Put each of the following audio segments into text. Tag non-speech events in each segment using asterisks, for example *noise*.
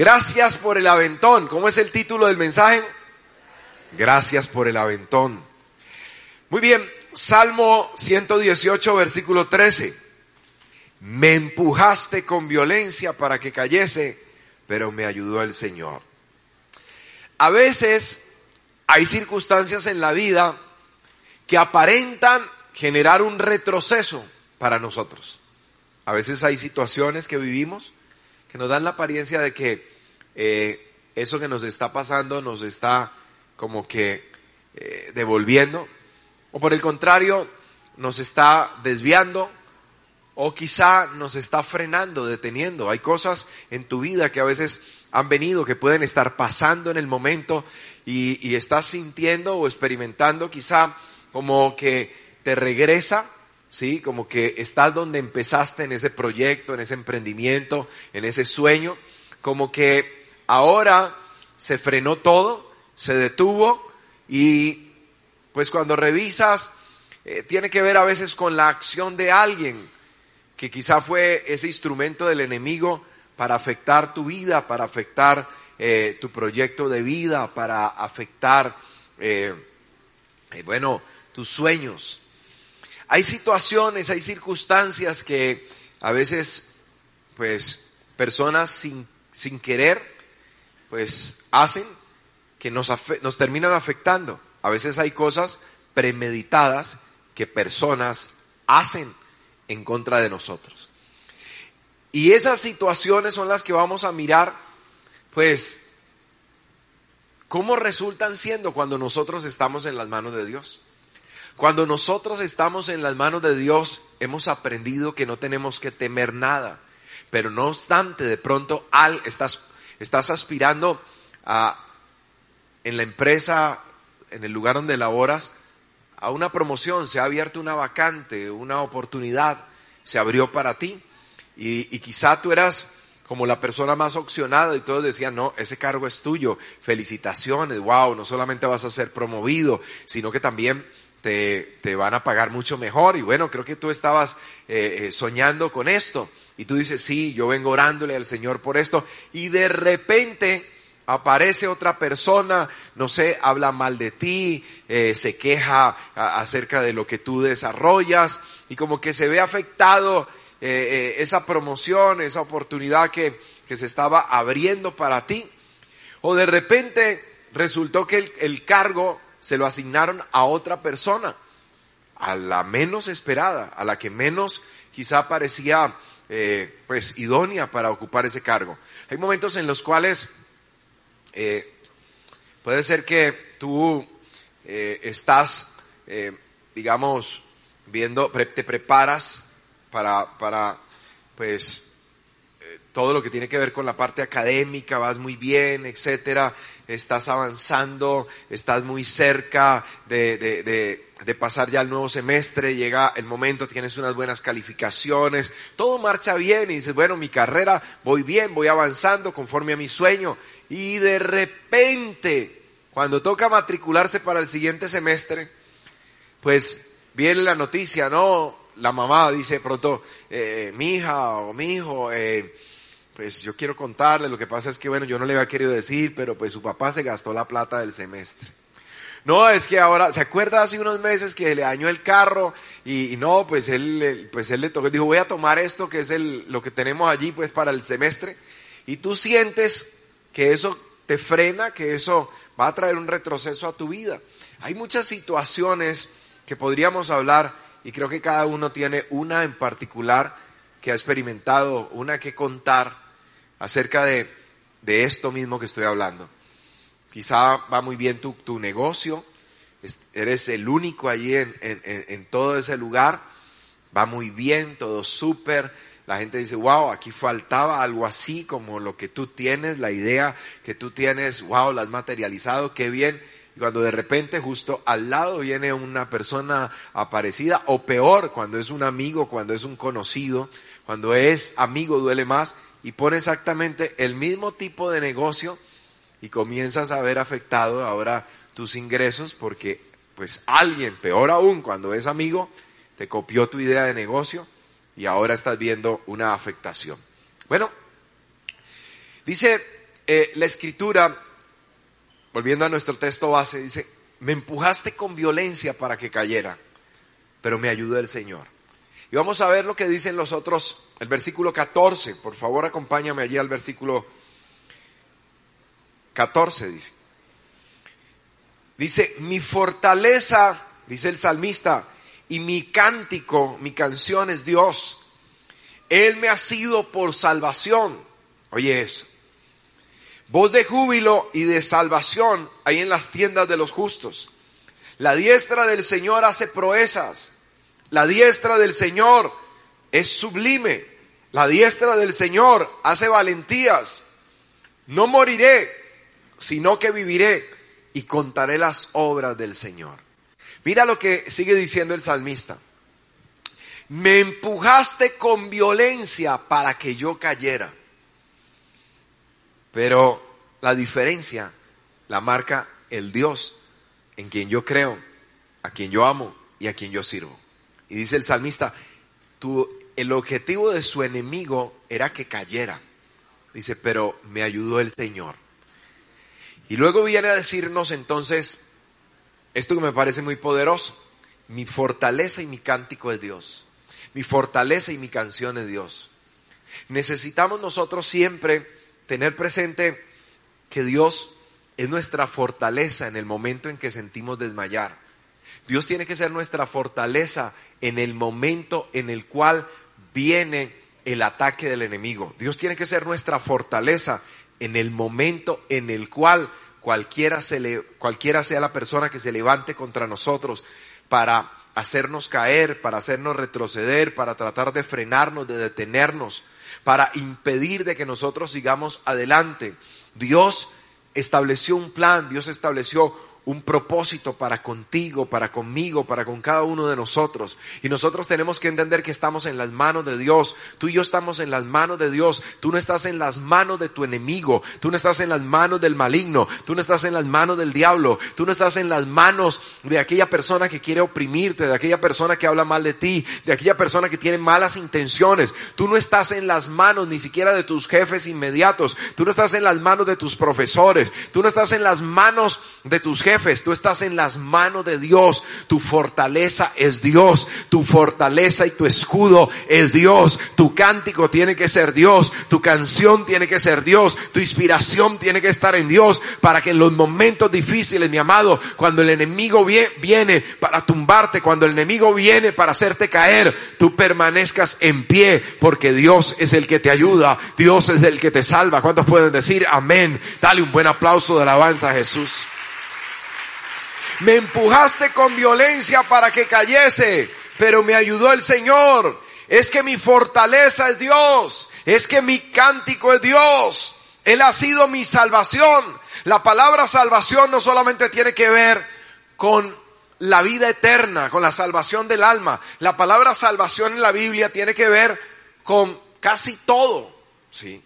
Gracias por el aventón. ¿Cómo es el título del mensaje? Gracias por el aventón. Muy bien, Salmo 118, versículo 13. Me empujaste con violencia para que cayese, pero me ayudó el Señor. A veces hay circunstancias en la vida que aparentan generar un retroceso para nosotros. A veces hay situaciones que vivimos que nos dan la apariencia de que eh, eso que nos está pasando nos está como que eh, devolviendo, o por el contrario, nos está desviando, o quizá nos está frenando, deteniendo. Hay cosas en tu vida que a veces han venido, que pueden estar pasando en el momento y, y estás sintiendo o experimentando quizá como que te regresa ¿sí? Como que estás donde empezaste en ese proyecto, en ese emprendimiento, en ese sueño, como que ahora se frenó todo, se detuvo y pues cuando revisas eh, tiene que ver a veces con la acción de alguien que quizá fue ese instrumento del enemigo para afectar tu vida, para afectar eh, tu proyecto de vida, para afectar, eh, bueno, tus sueños. Hay situaciones, hay circunstancias que a veces, pues, personas sin, sin querer, pues, hacen que nos, nos terminan afectando. A veces hay cosas premeditadas que personas hacen en contra de nosotros. Y esas situaciones son las que vamos a mirar, pues, cómo resultan siendo cuando nosotros estamos en las manos de Dios. Cuando nosotros estamos en las manos de Dios, hemos aprendido que no tenemos que temer nada. Pero no obstante, de pronto al, estás, estás aspirando a, en la empresa, en el lugar donde laboras, a una promoción, se ha abierto una vacante, una oportunidad, se abrió para ti. Y, y quizá tú eras como la persona más opcionada y todos decían, no, ese cargo es tuyo, felicitaciones, wow, no solamente vas a ser promovido, sino que también te, te, van a pagar mucho mejor. Y bueno, creo que tú estabas eh, eh, soñando con esto. Y tú dices, sí, yo vengo orándole al Señor por esto. Y de repente aparece otra persona, no sé, habla mal de ti, eh, se queja acerca de lo que tú desarrollas y como que se ve afectado eh, esa promoción, esa oportunidad que, que se estaba abriendo para ti. O de repente resultó que el, el cargo se lo asignaron a otra persona, a la menos esperada, a la que menos quizá parecía eh, pues idónea para ocupar ese cargo. Hay momentos en los cuales eh, puede ser que tú eh, estás, eh, digamos, viendo, te preparas para, para pues todo lo que tiene que ver con la parte académica, vas muy bien, etcétera, estás avanzando, estás muy cerca de, de, de, de, pasar ya el nuevo semestre, llega el momento, tienes unas buenas calificaciones, todo marcha bien y dices, bueno, mi carrera, voy bien, voy avanzando conforme a mi sueño. Y de repente, cuando toca matricularse para el siguiente semestre, pues viene la noticia, ¿no? La mamá dice pronto, eh, mi hija o mi hijo, eh, pues yo quiero contarle, lo que pasa es que bueno, yo no le había querido decir, pero pues su papá se gastó la plata del semestre. No, es que ahora, ¿se acuerda hace unos meses que le dañó el carro y, no, pues él, pues él le tocó, dijo, voy a tomar esto que es lo que tenemos allí pues para el semestre y tú sientes que eso te frena, que eso va a traer un retroceso a tu vida. Hay muchas situaciones que podríamos hablar y creo que cada uno tiene una en particular que ha experimentado, una que contar acerca de, de esto mismo que estoy hablando. Quizá va muy bien tu, tu negocio, eres el único allí en, en, en, todo ese lugar, va muy bien, todo súper, la gente dice, wow, aquí faltaba algo así como lo que tú tienes, la idea que tú tienes, wow, la has materializado, qué bien. Y cuando de repente justo al lado viene una persona aparecida, o peor, cuando es un amigo, cuando es un conocido, cuando es amigo duele más, y pone exactamente el mismo tipo de negocio y comienzas a ver afectado ahora tus ingresos porque pues alguien, peor aún cuando es amigo, te copió tu idea de negocio y ahora estás viendo una afectación. Bueno, dice eh, la escritura, volviendo a nuestro texto base, dice, me empujaste con violencia para que cayera, pero me ayudó el Señor. Y vamos a ver lo que dicen los otros, el versículo 14, por favor acompáñame allí al versículo 14, dice. Dice, mi fortaleza, dice el salmista, y mi cántico, mi canción es Dios. Él me ha sido por salvación. Oye eso. Voz de júbilo y de salvación hay en las tiendas de los justos. La diestra del Señor hace proezas. La diestra del Señor es sublime. La diestra del Señor hace valentías. No moriré, sino que viviré y contaré las obras del Señor. Mira lo que sigue diciendo el salmista. Me empujaste con violencia para que yo cayera. Pero la diferencia la marca el Dios en quien yo creo, a quien yo amo y a quien yo sirvo. Y dice el salmista, tu, el objetivo de su enemigo era que cayera. Dice, pero me ayudó el Señor. Y luego viene a decirnos entonces, esto que me parece muy poderoso, mi fortaleza y mi cántico es Dios. Mi fortaleza y mi canción es Dios. Necesitamos nosotros siempre tener presente que Dios es nuestra fortaleza en el momento en que sentimos desmayar. Dios tiene que ser nuestra fortaleza en el momento en el cual viene el ataque del enemigo. Dios tiene que ser nuestra fortaleza en el momento en el cual cualquiera, sea la persona que se levante contra nosotros para hacernos caer, para hacernos retroceder, para tratar de frenarnos, de detenernos, para impedir de que nosotros sigamos adelante. Dios estableció un plan, Dios estableció un propósito para contigo, para conmigo, para con cada uno de nosotros. Y nosotros tenemos que entender que estamos en las manos de Dios. Tú y yo estamos en las manos de Dios. Tú no estás en las manos de tu enemigo. Tú no estás en las manos del maligno. Tú no estás en las manos del diablo. Tú no estás en las manos de aquella persona que quiere oprimirte, de aquella persona que habla mal de ti, de aquella persona que tiene malas intenciones. Tú no estás en las manos ni siquiera de tus jefes inmediatos. Tú no estás en las manos de tus profesores. Tú no estás en las manos de tus jefes tú estás en las manos de Dios. Tu fortaleza es Dios. Tu fortaleza y tu escudo es Dios. Tu cántico tiene que ser Dios. Tu canción tiene que ser Dios. Tu inspiración tiene que estar en Dios para que en los momentos difíciles, mi amado, cuando el enemigo viene para tumbarte, cuando el enemigo viene para hacerte caer, tú permanezcas en pie porque Dios es el que te ayuda. Dios es el que te salva. ¿Cuántos pueden decir amén? Dale un buen aplauso de alabanza a Jesús. Me empujaste con violencia para que cayese, pero me ayudó el Señor. Es que mi fortaleza es Dios. Es que mi cántico es Dios. Él ha sido mi salvación. La palabra salvación no solamente tiene que ver con la vida eterna, con la salvación del alma. La palabra salvación en la Biblia tiene que ver con casi todo. ¿sí?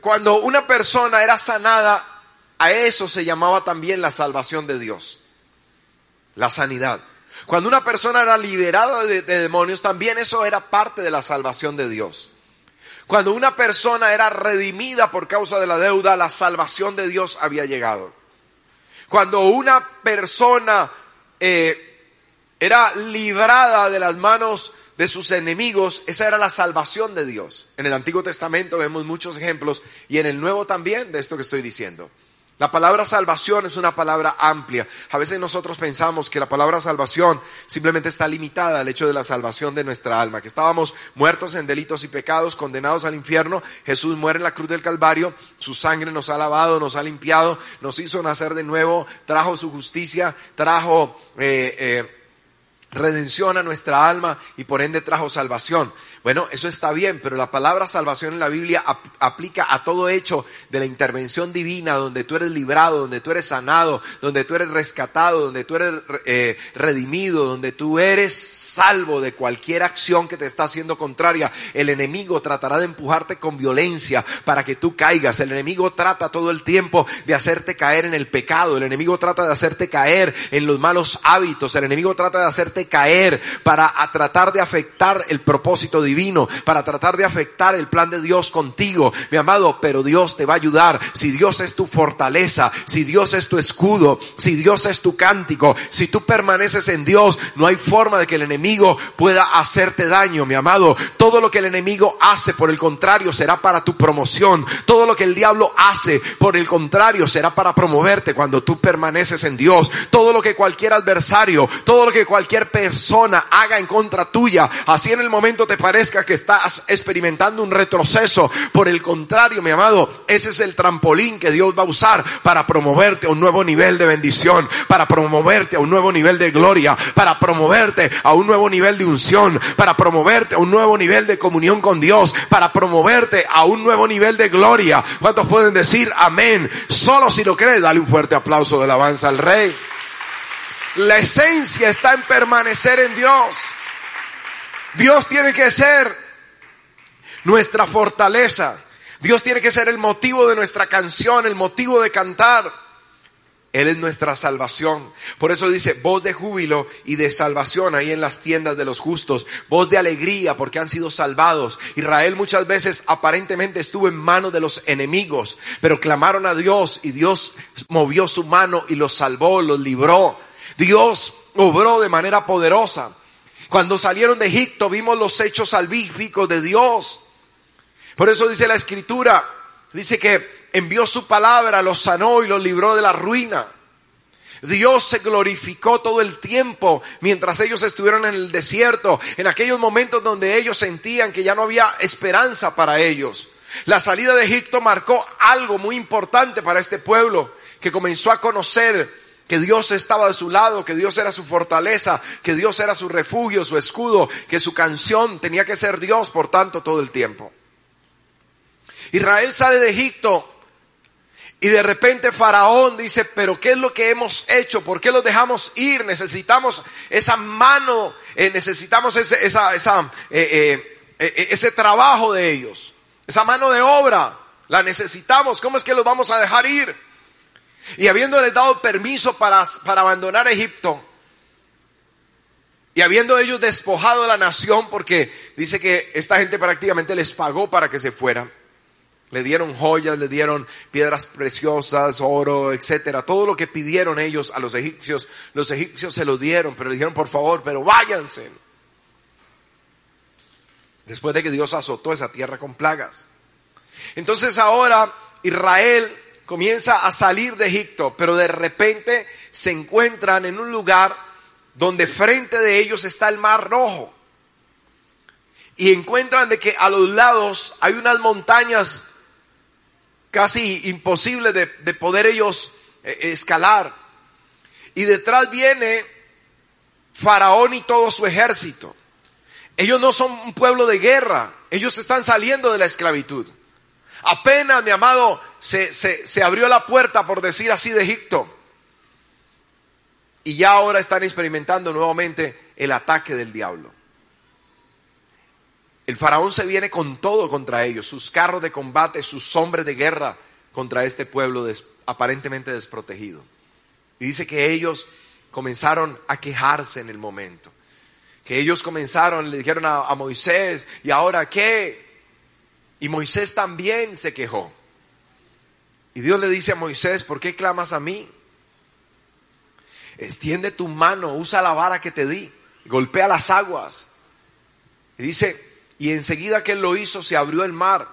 Cuando una persona era sanada a eso se llamaba también la salvación de Dios, la sanidad. Cuando una persona era liberada de, demonios, también eso era parte de la salvación de Dios. Cuando una persona era redimida por causa de la deuda, la salvación de Dios había llegado. Cuando una persona eh, era librada de las manos de sus enemigos, esa era la salvación de Dios. En el Antiguo Testamento vemos muchos ejemplos y en el Nuevo también de esto que estoy diciendo. La palabra salvación es una palabra amplia. A veces nosotros pensamos que la palabra salvación simplemente está limitada al hecho de la salvación de nuestra alma, que estábamos muertos en delitos y pecados, condenados al infierno. Jesús muere en la cruz del Calvario, su sangre nos ha lavado, nos ha limpiado, nos hizo nacer de nuevo, trajo su justicia, trajo eh, eh, redención a nuestra alma y por ende trajo salvación. Bueno, eso está bien, pero la palabra salvación en la Biblia aplica a todo hecho de la intervención divina, donde tú eres librado, donde tú eres sanado, donde tú eres rescatado, donde tú eres eh, redimido, donde tú eres salvo de cualquier acción que te está haciendo contraria. El enemigo tratará de empujarte con violencia para que tú caigas. El enemigo trata todo el tiempo de hacerte caer en el pecado. El enemigo trata de hacerte caer en los malos hábitos. El enemigo trata de hacerte caer, para tratar de afectar el propósito divino, para tratar de afectar el plan de Dios contigo, mi amado, pero Dios te va a ayudar. Si Dios es tu fortaleza, si Dios es tu escudo, si Dios es tu cántico, si tú permaneces en Dios, no hay forma de que el enemigo pueda hacerte daño, mi amado. Todo lo que el enemigo hace, por el contrario, será para tu promoción. Todo lo que el diablo hace, por el contrario, será para promoverte cuando tú permaneces en Dios. Todo lo que cualquier adversario, todo lo que cualquier persona haga en contra tuya, así en el momento te parezca que estás experimentando un retroceso, por el contrario, mi amado, ese es el trampolín que Dios va a usar para promoverte a un nuevo nivel de bendición, para promoverte a un nuevo nivel de gloria, para promoverte a un nuevo nivel de unción, para promoverte a un nuevo nivel de comunión con Dios, para promoverte a un nuevo nivel de gloria. ¿Cuántos pueden decir amén? Solo si lo crees, dale un fuerte aplauso de alabanza al Rey. La esencia está en permanecer en Dios. Dios tiene que ser nuestra fortaleza. Dios tiene que ser el motivo de nuestra canción, el motivo de cantar. Él es nuestra salvación. Por eso dice, voz de júbilo y de salvación ahí en las tiendas de los justos. Voz de alegría porque han sido salvados. Israel muchas veces aparentemente estuvo en manos de los enemigos, pero clamaron a Dios y Dios movió su mano y los salvó, los libró. Dios obró de manera poderosa. Cuando salieron de Egipto vimos los hechos salvíficos de Dios. Por eso dice la escritura, dice que envió su palabra, los sanó y los libró de la ruina. Dios se glorificó todo el tiempo mientras ellos estuvieron en el desierto, en aquellos momentos donde ellos sentían que ya no había esperanza para ellos. La salida de Egipto marcó algo muy importante para este pueblo, que comenzó a conocer que Dios estaba de su lado, que Dios era su fortaleza, que Dios era su refugio, su escudo, que su canción tenía que ser Dios por tanto todo el tiempo. Israel sale de Egipto y de repente Faraón dice, pero ¿qué es lo que hemos hecho? ¿Por qué los dejamos ir? Necesitamos esa mano, eh, necesitamos ese, esa, eh, eh, ese trabajo de ellos, esa mano de obra, la necesitamos. ¿Cómo es que los vamos a dejar ir? Y habiéndoles dado permiso para, para abandonar Egipto, y habiendo ellos despojado a la nación, porque dice que esta gente prácticamente les pagó para que se fueran. Le dieron joyas, le dieron piedras preciosas, oro, etcétera. Todo lo que pidieron ellos a los egipcios, los egipcios se lo dieron, pero le dijeron, por favor, pero váyanse. Después de que Dios azotó esa tierra con plagas. Entonces ahora Israel comienza a salir de Egipto, pero de repente se encuentran en un lugar donde frente de ellos está el mar rojo. Y encuentran de que a los lados hay unas montañas casi imposibles de, de poder ellos eh, escalar. Y detrás viene Faraón y todo su ejército. Ellos no son un pueblo de guerra, ellos están saliendo de la esclavitud. Apenas, mi amado, se, se, abrió la puerta, por decir así, de Egipto. Y ya ahora están experimentando nuevamente el ataque del diablo. El faraón se viene con todo contra ellos, sus carros de combate, sus hombres de guerra contra este pueblo aparentemente desprotegido. Y dice que ellos comenzaron a quejarse en el momento. Que ellos comenzaron, le dijeron a, a Moisés, ¿y ahora qué? Y Moisés también se quejó. Y Dios le dice a Moisés, ¿por qué clamas a mí? Extiende tu mano, usa la vara que te di, golpea las aguas. Y dice, y enseguida que él lo hizo, se abrió el mar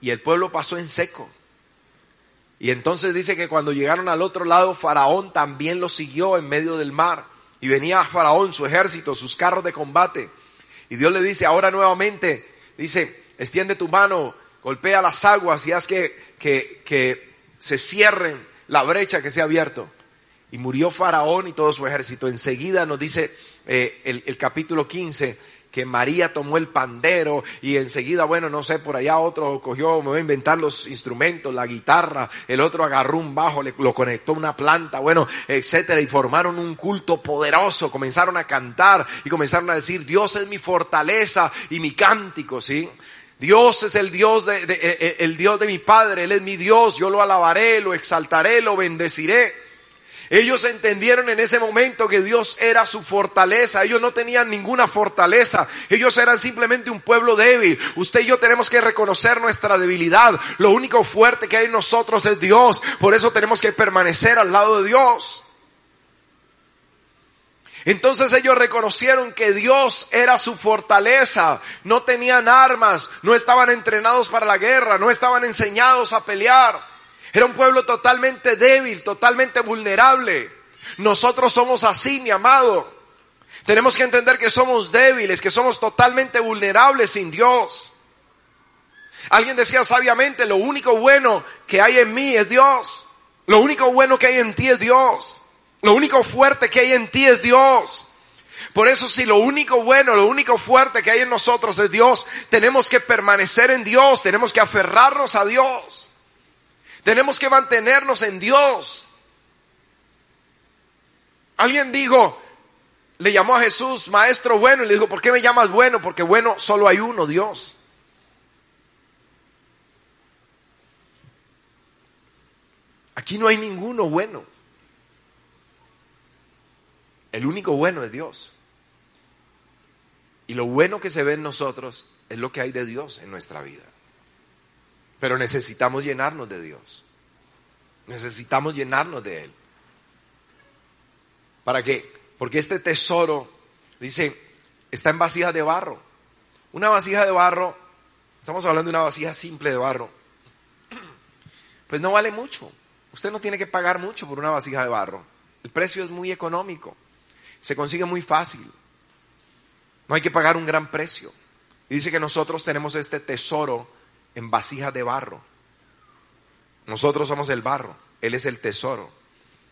y el pueblo pasó en seco. Y entonces dice que cuando llegaron al otro lado, Faraón también lo siguió en medio del mar. Y venía Faraón, su ejército, sus carros de combate. Y Dios le dice, ahora nuevamente, dice, extiende tu mano, golpea las aguas y haz que, que, que se cierren la brecha que se ha abierto. Y murió Faraón y todo su ejército. Enseguida nos dice eh, el, el capítulo 15 que María tomó el pandero y enseguida, bueno, no sé, por allá otro cogió, me voy a inventar los instrumentos, la guitarra, el otro agarró un bajo, le, lo conectó a una planta, bueno, etcétera, y formaron un culto poderoso, comenzaron a cantar y comenzaron a decir, Dios es mi fortaleza y mi cántico, ¿sí? Dios es el Dios de, eh, eh, el Dios de mi Padre, Él es mi Dios, yo lo alabaré, lo exaltaré, lo bendeciré. Ellos entendieron en ese momento que Dios era su fortaleza. Ellos no tenían ninguna fortaleza. Ellos eran simplemente un pueblo débil. Usted y yo tenemos que reconocer nuestra debilidad. Lo único fuerte que hay en nosotros es Dios. Por eso tenemos que permanecer al lado de Dios. Entonces ellos reconocieron que Dios era su fortaleza. No tenían armas, no estaban entrenados para la guerra, no estaban enseñados a pelear. Era un pueblo totalmente débil, totalmente vulnerable. Nosotros somos así, mi amado. Tenemos que entender que somos débiles, que somos totalmente vulnerables sin Dios. Alguien decía sabiamente, lo único bueno que hay en mí es Dios. Lo único bueno que hay en ti es Dios. Lo único fuerte que hay en ti es Dios. Por eso si lo único bueno, lo único fuerte que hay en nosotros es Dios, tenemos que permanecer en Dios, tenemos que aferrarnos a Dios. Tenemos que mantenernos en Dios. Alguien dijo, le llamó a Jesús maestro bueno y le dijo, ¿por qué me llamas bueno? Porque bueno solo hay uno, Dios. Aquí no hay ninguno bueno. El único bueno es Dios. Y lo bueno que se ve en nosotros es lo que hay de Dios en nuestra vida. Pero necesitamos llenarnos de Dios. Necesitamos llenarnos de Él. ¿Para qué? Porque este tesoro, dice, está en vasijas de barro. Una vasija de barro, estamos hablando de una vasija simple de barro, *clears throat* pues no vale mucho. Usted no tiene que pagar mucho por una vasija de barro. El precio es muy económico. Se consigue muy fácil. No hay que pagar un gran precio. Y dice que nosotros tenemos este tesoro en vasijas de barro. Nosotros somos el barro, Él es el tesoro,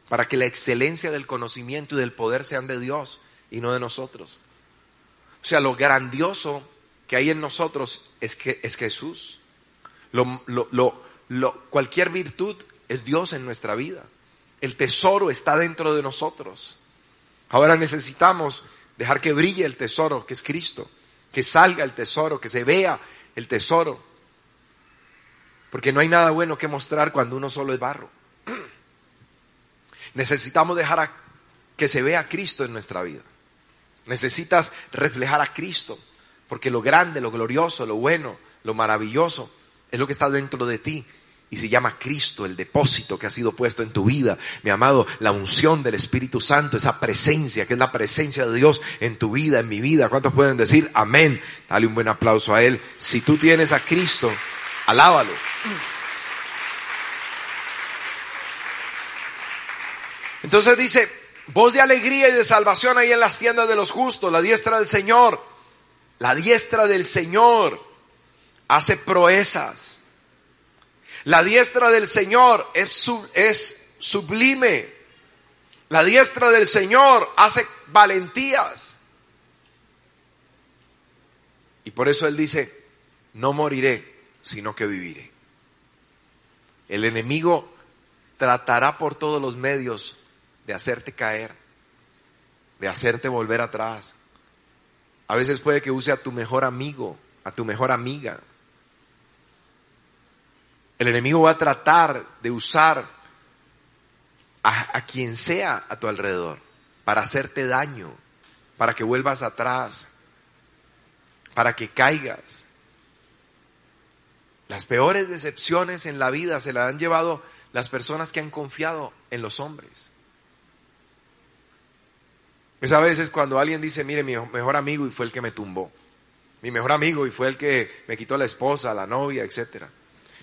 para que la excelencia del conocimiento y del poder sean de Dios y no de nosotros. O sea, lo grandioso que hay en nosotros es, que, es Jesús. Lo, cualquier virtud es Dios en nuestra vida. El tesoro está dentro de nosotros. Ahora necesitamos dejar que brille el tesoro, que es Cristo, que salga el tesoro, que se vea el tesoro. Porque no hay nada bueno que mostrar cuando uno solo es barro. *clears throat* Necesitamos dejar que se vea Cristo en nuestra vida. Necesitas reflejar a Cristo. Porque lo grande, lo glorioso, lo bueno, lo maravilloso es lo que está dentro de ti. Y se llama Cristo, el depósito que ha sido puesto en tu vida. Mi amado, la unción del Espíritu Santo, esa presencia, que es la presencia de Dios en tu vida, en mi vida. ¿Cuántos pueden decir amén? Dale un buen aplauso a Él. Si tú tienes a Cristo, Alábalo. Entonces dice, voz de alegría y de salvación ahí en las tiendas de los justos, la diestra del Señor, la diestra del Señor hace proezas. La diestra del Señor es, sublime. La diestra del Señor hace valentías. Y por eso Él dice, no moriré, sino que viviré. El enemigo tratará por todos los medios de hacerte caer, de hacerte volver atrás. A veces puede que use a tu mejor amigo, a tu mejor amiga. El enemigo va a tratar de usar a, quien sea a tu alrededor para hacerte daño, para que vuelvas atrás, para que caigas. Las peores decepciones en la vida se las han llevado las personas que han confiado en los hombres. Es a veces cuando alguien dice, mire, mi mejor amigo y fue el que me tumbó. Mi mejor amigo y fue el que me quitó la esposa, la novia, etc.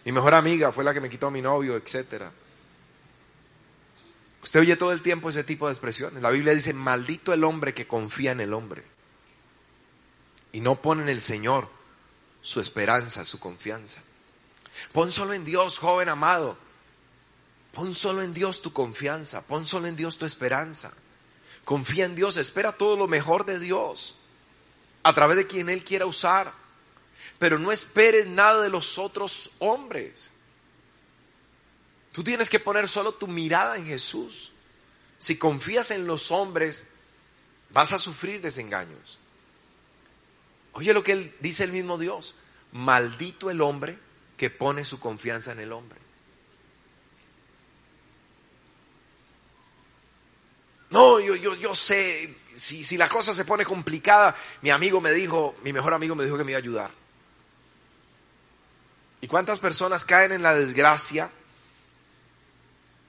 Mi mejor amiga fue la que me quitó a mi novio, etc. Usted oye todo el tiempo ese tipo de expresiones. La Biblia dice, maldito el hombre que confía en el hombre y no pone en el Señor su esperanza, su confianza. Pon solo en Dios, joven amado. Pon solo en Dios tu confianza, pon solo en Dios tu esperanza. Confía en Dios, espera todo lo mejor de Dios a través de quien Él quiera usar. Pero no esperes nada de los otros hombres. Tú tienes que poner solo tu mirada en Jesús. Si confías en los hombres, vas a sufrir desengaños. Oye lo que dice el mismo Dios. Maldito el hombre que pone su confianza en el hombre. No, yo, yo, yo sé, si, si la cosa se pone complicada, mi amigo me dijo, mi mejor amigo me dijo que me iba a ayudar. ¿Y cuántas personas caen en la desgracia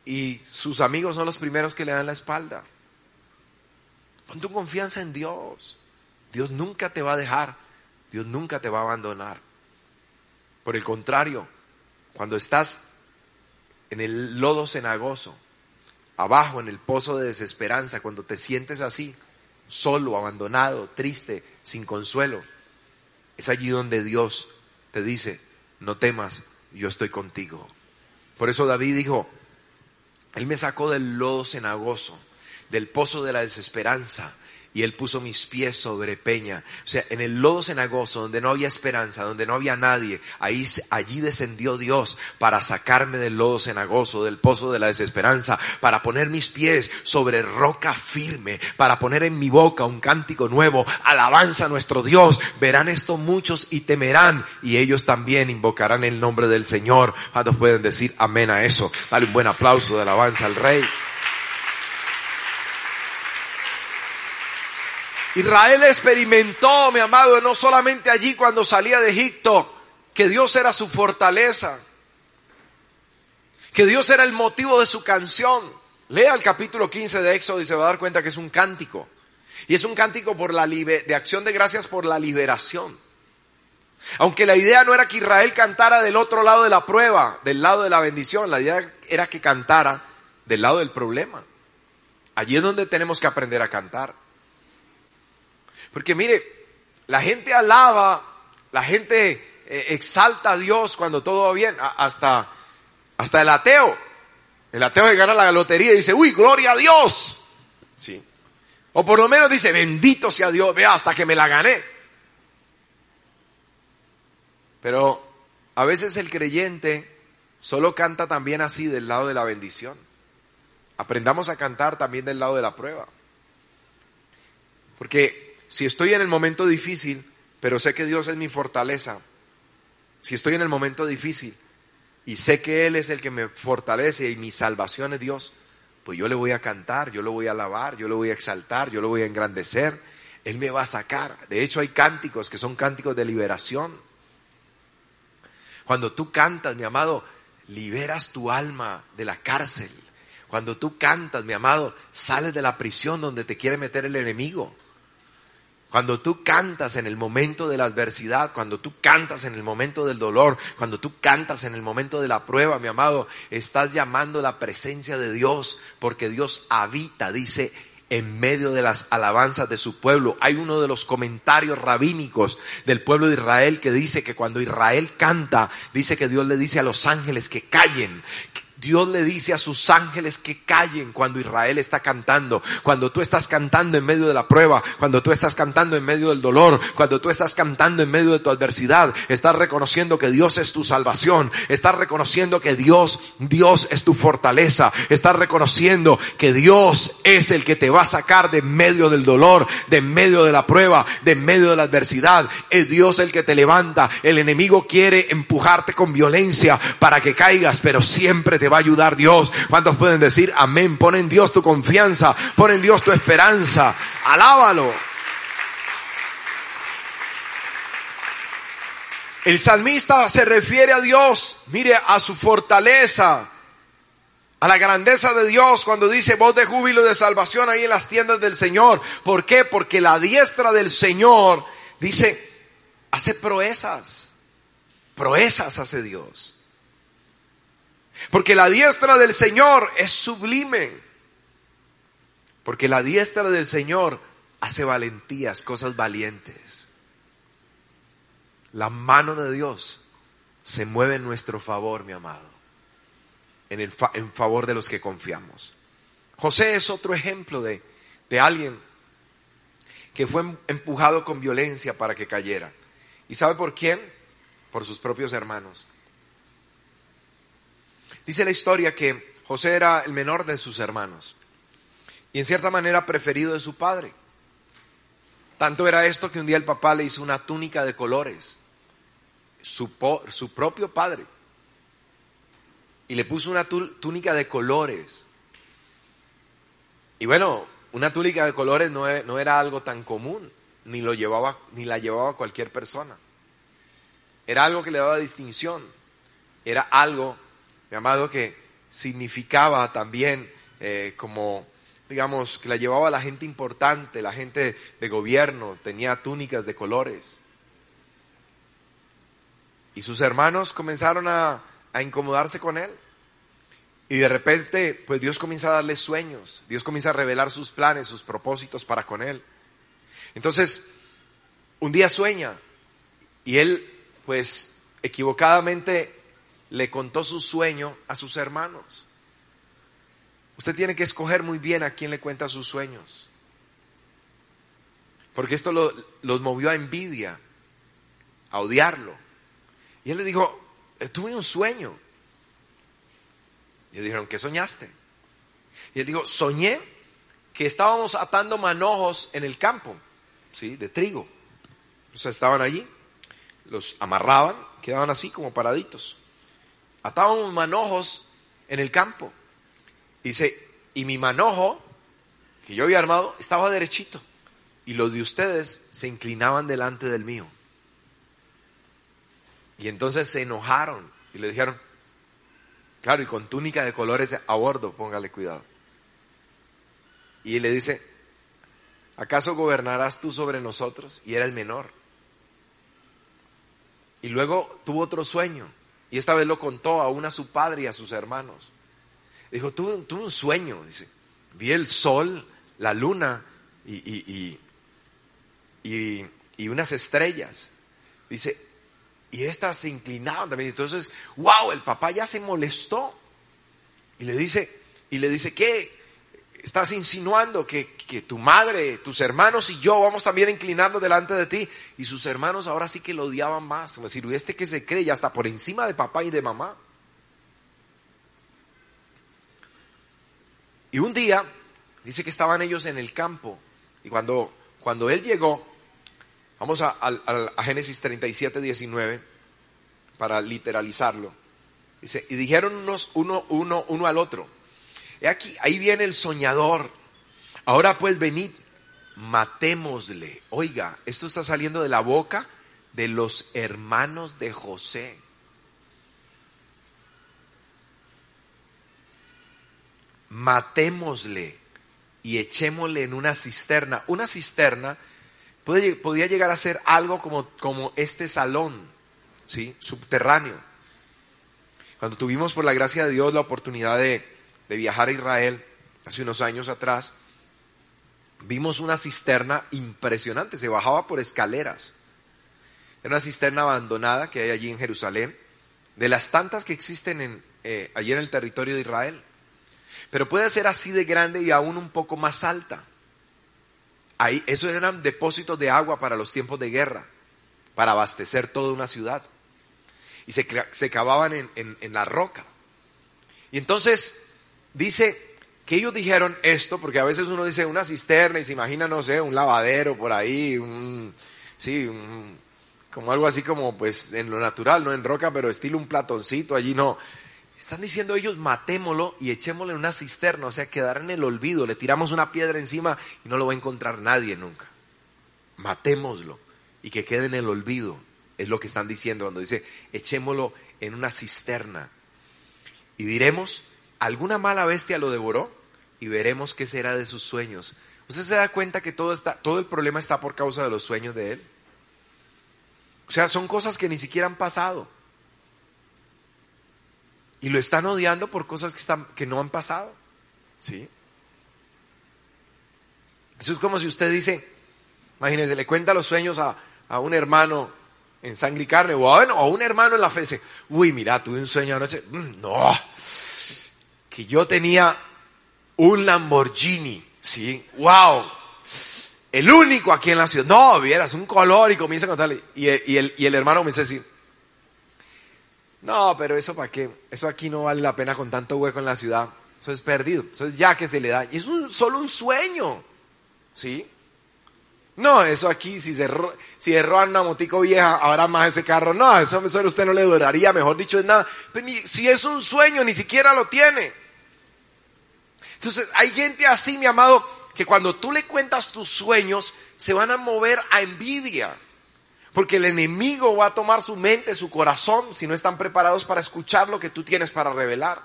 y sus amigos son los primeros que le dan la espalda? Pon tu confianza en Dios. Dios nunca te va a dejar. Dios nunca te va a abandonar. Por el contrario, cuando estás en el lodo cenagoso, abajo en el pozo de desesperanza, cuando te sientes así, solo, abandonado, triste, sin consuelo, es allí donde Dios te dice, no temas, yo estoy contigo. Por eso David dijo, Él me sacó del lodo cenagoso, del pozo de la desesperanza, y él puso mis pies sobre peña. O sea, en el lodo cenagoso, donde no había esperanza, donde no había nadie, ahí, allí descendió Dios para sacarme del lodo cenagoso, del pozo de la desesperanza, para poner mis pies sobre roca firme, para poner en mi boca un cántico nuevo, alabanza a nuestro Dios. Verán esto muchos y temerán, y ellos también invocarán el nombre del Señor. ¿Cuántos pueden decir amén a eso? Dale un buen aplauso de alabanza al Rey. Israel experimentó, mi amado, no solamente allí cuando salía de Egipto, que Dios era su fortaleza, que Dios era el motivo de su canción. Lea el capítulo 15 de Éxodo y se va a dar cuenta que es un cántico. Y es un cántico por la de acción de gracias por la liberación. Aunque la idea no era que Israel cantara del otro lado de la prueba, del lado de la bendición, la idea era que cantara del lado del problema. Allí es donde tenemos que aprender a cantar. Porque mire, la gente alaba, la gente eh, exalta a Dios cuando todo va bien, hasta, hasta el ateo. El ateo que gana la lotería y dice, uy, gloria a Dios. Sí. O por lo menos dice, bendito sea Dios, vea, hasta que me la gané. Pero a veces el creyente solo canta también así del lado de la bendición. Aprendamos a cantar también del lado de la prueba. Porque si estoy en el momento difícil, pero sé que Dios es mi fortaleza, si estoy en el momento difícil y sé que Él es el que me fortalece y mi salvación es Dios, pues yo le voy a cantar, yo lo voy a alabar, yo lo voy a exaltar, yo lo voy a engrandecer. Él me va a sacar. De hecho hay cánticos que son cánticos de liberación. Cuando tú cantas, mi amado, liberas tu alma de la cárcel. Cuando tú cantas, mi amado, sales de la prisión donde te quiere meter el enemigo. Cuando tú cantas en el momento de la adversidad, cuando tú cantas en el momento del dolor, cuando tú cantas en el momento de la prueba, mi amado, estás llamando la presencia de Dios, porque Dios habita, dice, en medio de las alabanzas de su pueblo. Hay uno de los comentarios rabínicos del pueblo de Israel que dice que cuando Israel canta, dice que Dios le dice a los ángeles que callen, Dios le dice a sus ángeles que callen cuando Israel está cantando, cuando tú estás cantando en medio de la prueba, cuando tú estás cantando en medio del dolor, cuando tú estás cantando en medio de tu adversidad, estás reconociendo que Dios es tu salvación, estás reconociendo que Dios, Dios es tu fortaleza, estás reconociendo que Dios es el que te va a sacar de medio del dolor, de medio de la prueba, de medio de la adversidad, es Dios el que te levanta, el enemigo quiere empujarte con violencia para que caigas, pero siempre te va a ayudar Dios. ¿Cuántos pueden decir amén? Pon en Dios tu confianza, pon en Dios tu esperanza, alábalo. El salmista se refiere a Dios, mire, a su fortaleza, a la grandeza de Dios cuando dice voz de júbilo y de salvación ahí en las tiendas del Señor. ¿Por qué? Porque la diestra del Señor dice, hace proezas, proezas hace Dios. Porque la diestra del Señor es sublime. Porque la diestra del Señor hace valentías, cosas valientes. La mano de Dios se mueve en nuestro favor, mi amado. En, favor de los que confiamos. José es otro ejemplo de, de alguien que fue empujado con violencia para que cayera. ¿Y sabe por quién? Por sus propios hermanos. Dice la historia que José era el menor de sus hermanos y en cierta manera preferido de su padre. Tanto era esto que un día el papá le hizo una túnica de colores, su, propio padre, y le puso una túnica de colores. Y bueno, una túnica de colores no, no era algo tan común, ni, lo llevaba, ni la llevaba cualquier persona. Era algo que le daba distinción. Era algo, mi amado, que significaba también eh, como, digamos, que la llevaba la gente importante, la gente de gobierno, tenía túnicas de colores. Y sus hermanos comenzaron a, a incomodarse con él. Y de repente, pues Dios comienza a darle sueños, Dios comienza a revelar sus planes, sus propósitos para con él. Entonces, un día sueña y él, pues, equivocadamente le contó su sueño a sus hermanos. Usted tiene que escoger muy bien a quién le cuenta sus sueños. Porque esto los movió a envidia, a odiarlo. Y él le dijo, tuve un sueño. Y le dijeron, ¿qué soñaste? Y él dijo, soñé que estábamos atando manojos en el campo, ¿sí? De trigo. O sea, estaban allí, los amarraban, quedaban así como paraditos. Atábamos manojos en el campo. Dice, y mi manojo, que yo había armado, estaba derechito. Y los de ustedes se inclinaban delante del mío. Y entonces se enojaron y le dijeron, claro, y con túnica de colores a bordo, póngale cuidado. Y le dice, ¿acaso gobernarás tú sobre nosotros? Y era el menor. Y luego tuvo otro sueño. Y esta vez lo contó aún a su padre y a sus hermanos. Dijo, tuve, un sueño. Dice, vi el sol, la luna y, y, y, y unas estrellas. Dice, y estas se inclinaban también. Entonces, wow, el papá ya se molestó. Y le dice, y le dice, ¿qué? Estás insinuando que, que, tu madre, tus hermanos y yo vamos también a inclinarnos delante de ti. Y sus hermanos ahora sí que lo odiaban más. Como decir, este que se cree ya está por encima de papá y de mamá. Y un día, dice que estaban ellos en el campo. Y cuando, cuando él llegó, Vamos a, Génesis 37, 19 para literalizarlo. Dice, y dijeron unos uno, uno, uno al otro. Aquí, ahí viene el soñador. Ahora pues venid, matémosle. Oiga, esto está saliendo de la boca de los hermanos de José. Matémosle y echémosle en una cisterna. Una cisterna podía llegar a ser algo como, como este salón, ¿sí? Subterráneo. Cuando tuvimos por la gracia de Dios la oportunidad de, de viajar a Israel hace unos años atrás, vimos una cisterna impresionante, se bajaba por escaleras. Era una cisterna abandonada que hay allí en Jerusalén, de las tantas que existen en, eh, allí en el territorio de Israel. Pero puede ser así de grande y aún un poco más alta. Ahí, esos eran depósitos de agua para los tiempos de guerra, para abastecer toda una ciudad. Y se, cavaban en, la roca. Y entonces dice que ellos dijeron esto, porque a veces uno dice una cisterna y se imagina, no sé, un lavadero por ahí, un, sí, como algo así como pues en lo natural, no en roca, pero estilo un platoncito, allí no. Están diciendo ellos, matémoslo y echémosle en una cisterna, o sea, quedar en el olvido, le tiramos una piedra encima y no lo va a encontrar nadie nunca. Matémoslo y que quede en el olvido, es lo que están diciendo cuando dice, echémoslo en una cisterna. Y diremos, alguna mala bestia lo devoró y veremos qué será de sus sueños. ¿Usted se da cuenta que todo, está, todo el problema está por causa de los sueños de él? O sea, son cosas que ni siquiera han pasado. Y lo están odiando por cosas que, están, que no han pasado. ¿Sí? Eso es como si usted dice, imagínese, le cuenta los sueños a, a un hermano en sangre y carne, o a un hermano en la fe, uy, mira, tuve un sueño anoche, mm, no, que yo tenía un Lamborghini, ¿sí? ¡Wow! El único aquí en la ciudad. No, vieras, un color y comienza a contarle. Y, y, el, y el hermano comienza a decir, no, pero eso para qué, eso aquí no vale la pena con tanto hueco en la ciudad. Eso es perdido, eso es ya que se le da. Y es un, solo un sueño, ¿sí? No, eso aquí, si se, si roban una motico vieja, ahora más ese carro. No, eso, eso a usted no le duraría, mejor dicho, es nada. Pero ni, si es un sueño, ni siquiera lo tiene. Entonces, hay gente así, mi amado, que cuando tú le cuentas tus sueños, se van a mover a envidia. Porque el enemigo va a tomar su mente, su corazón, si no están preparados para escuchar lo que tú tienes para revelar.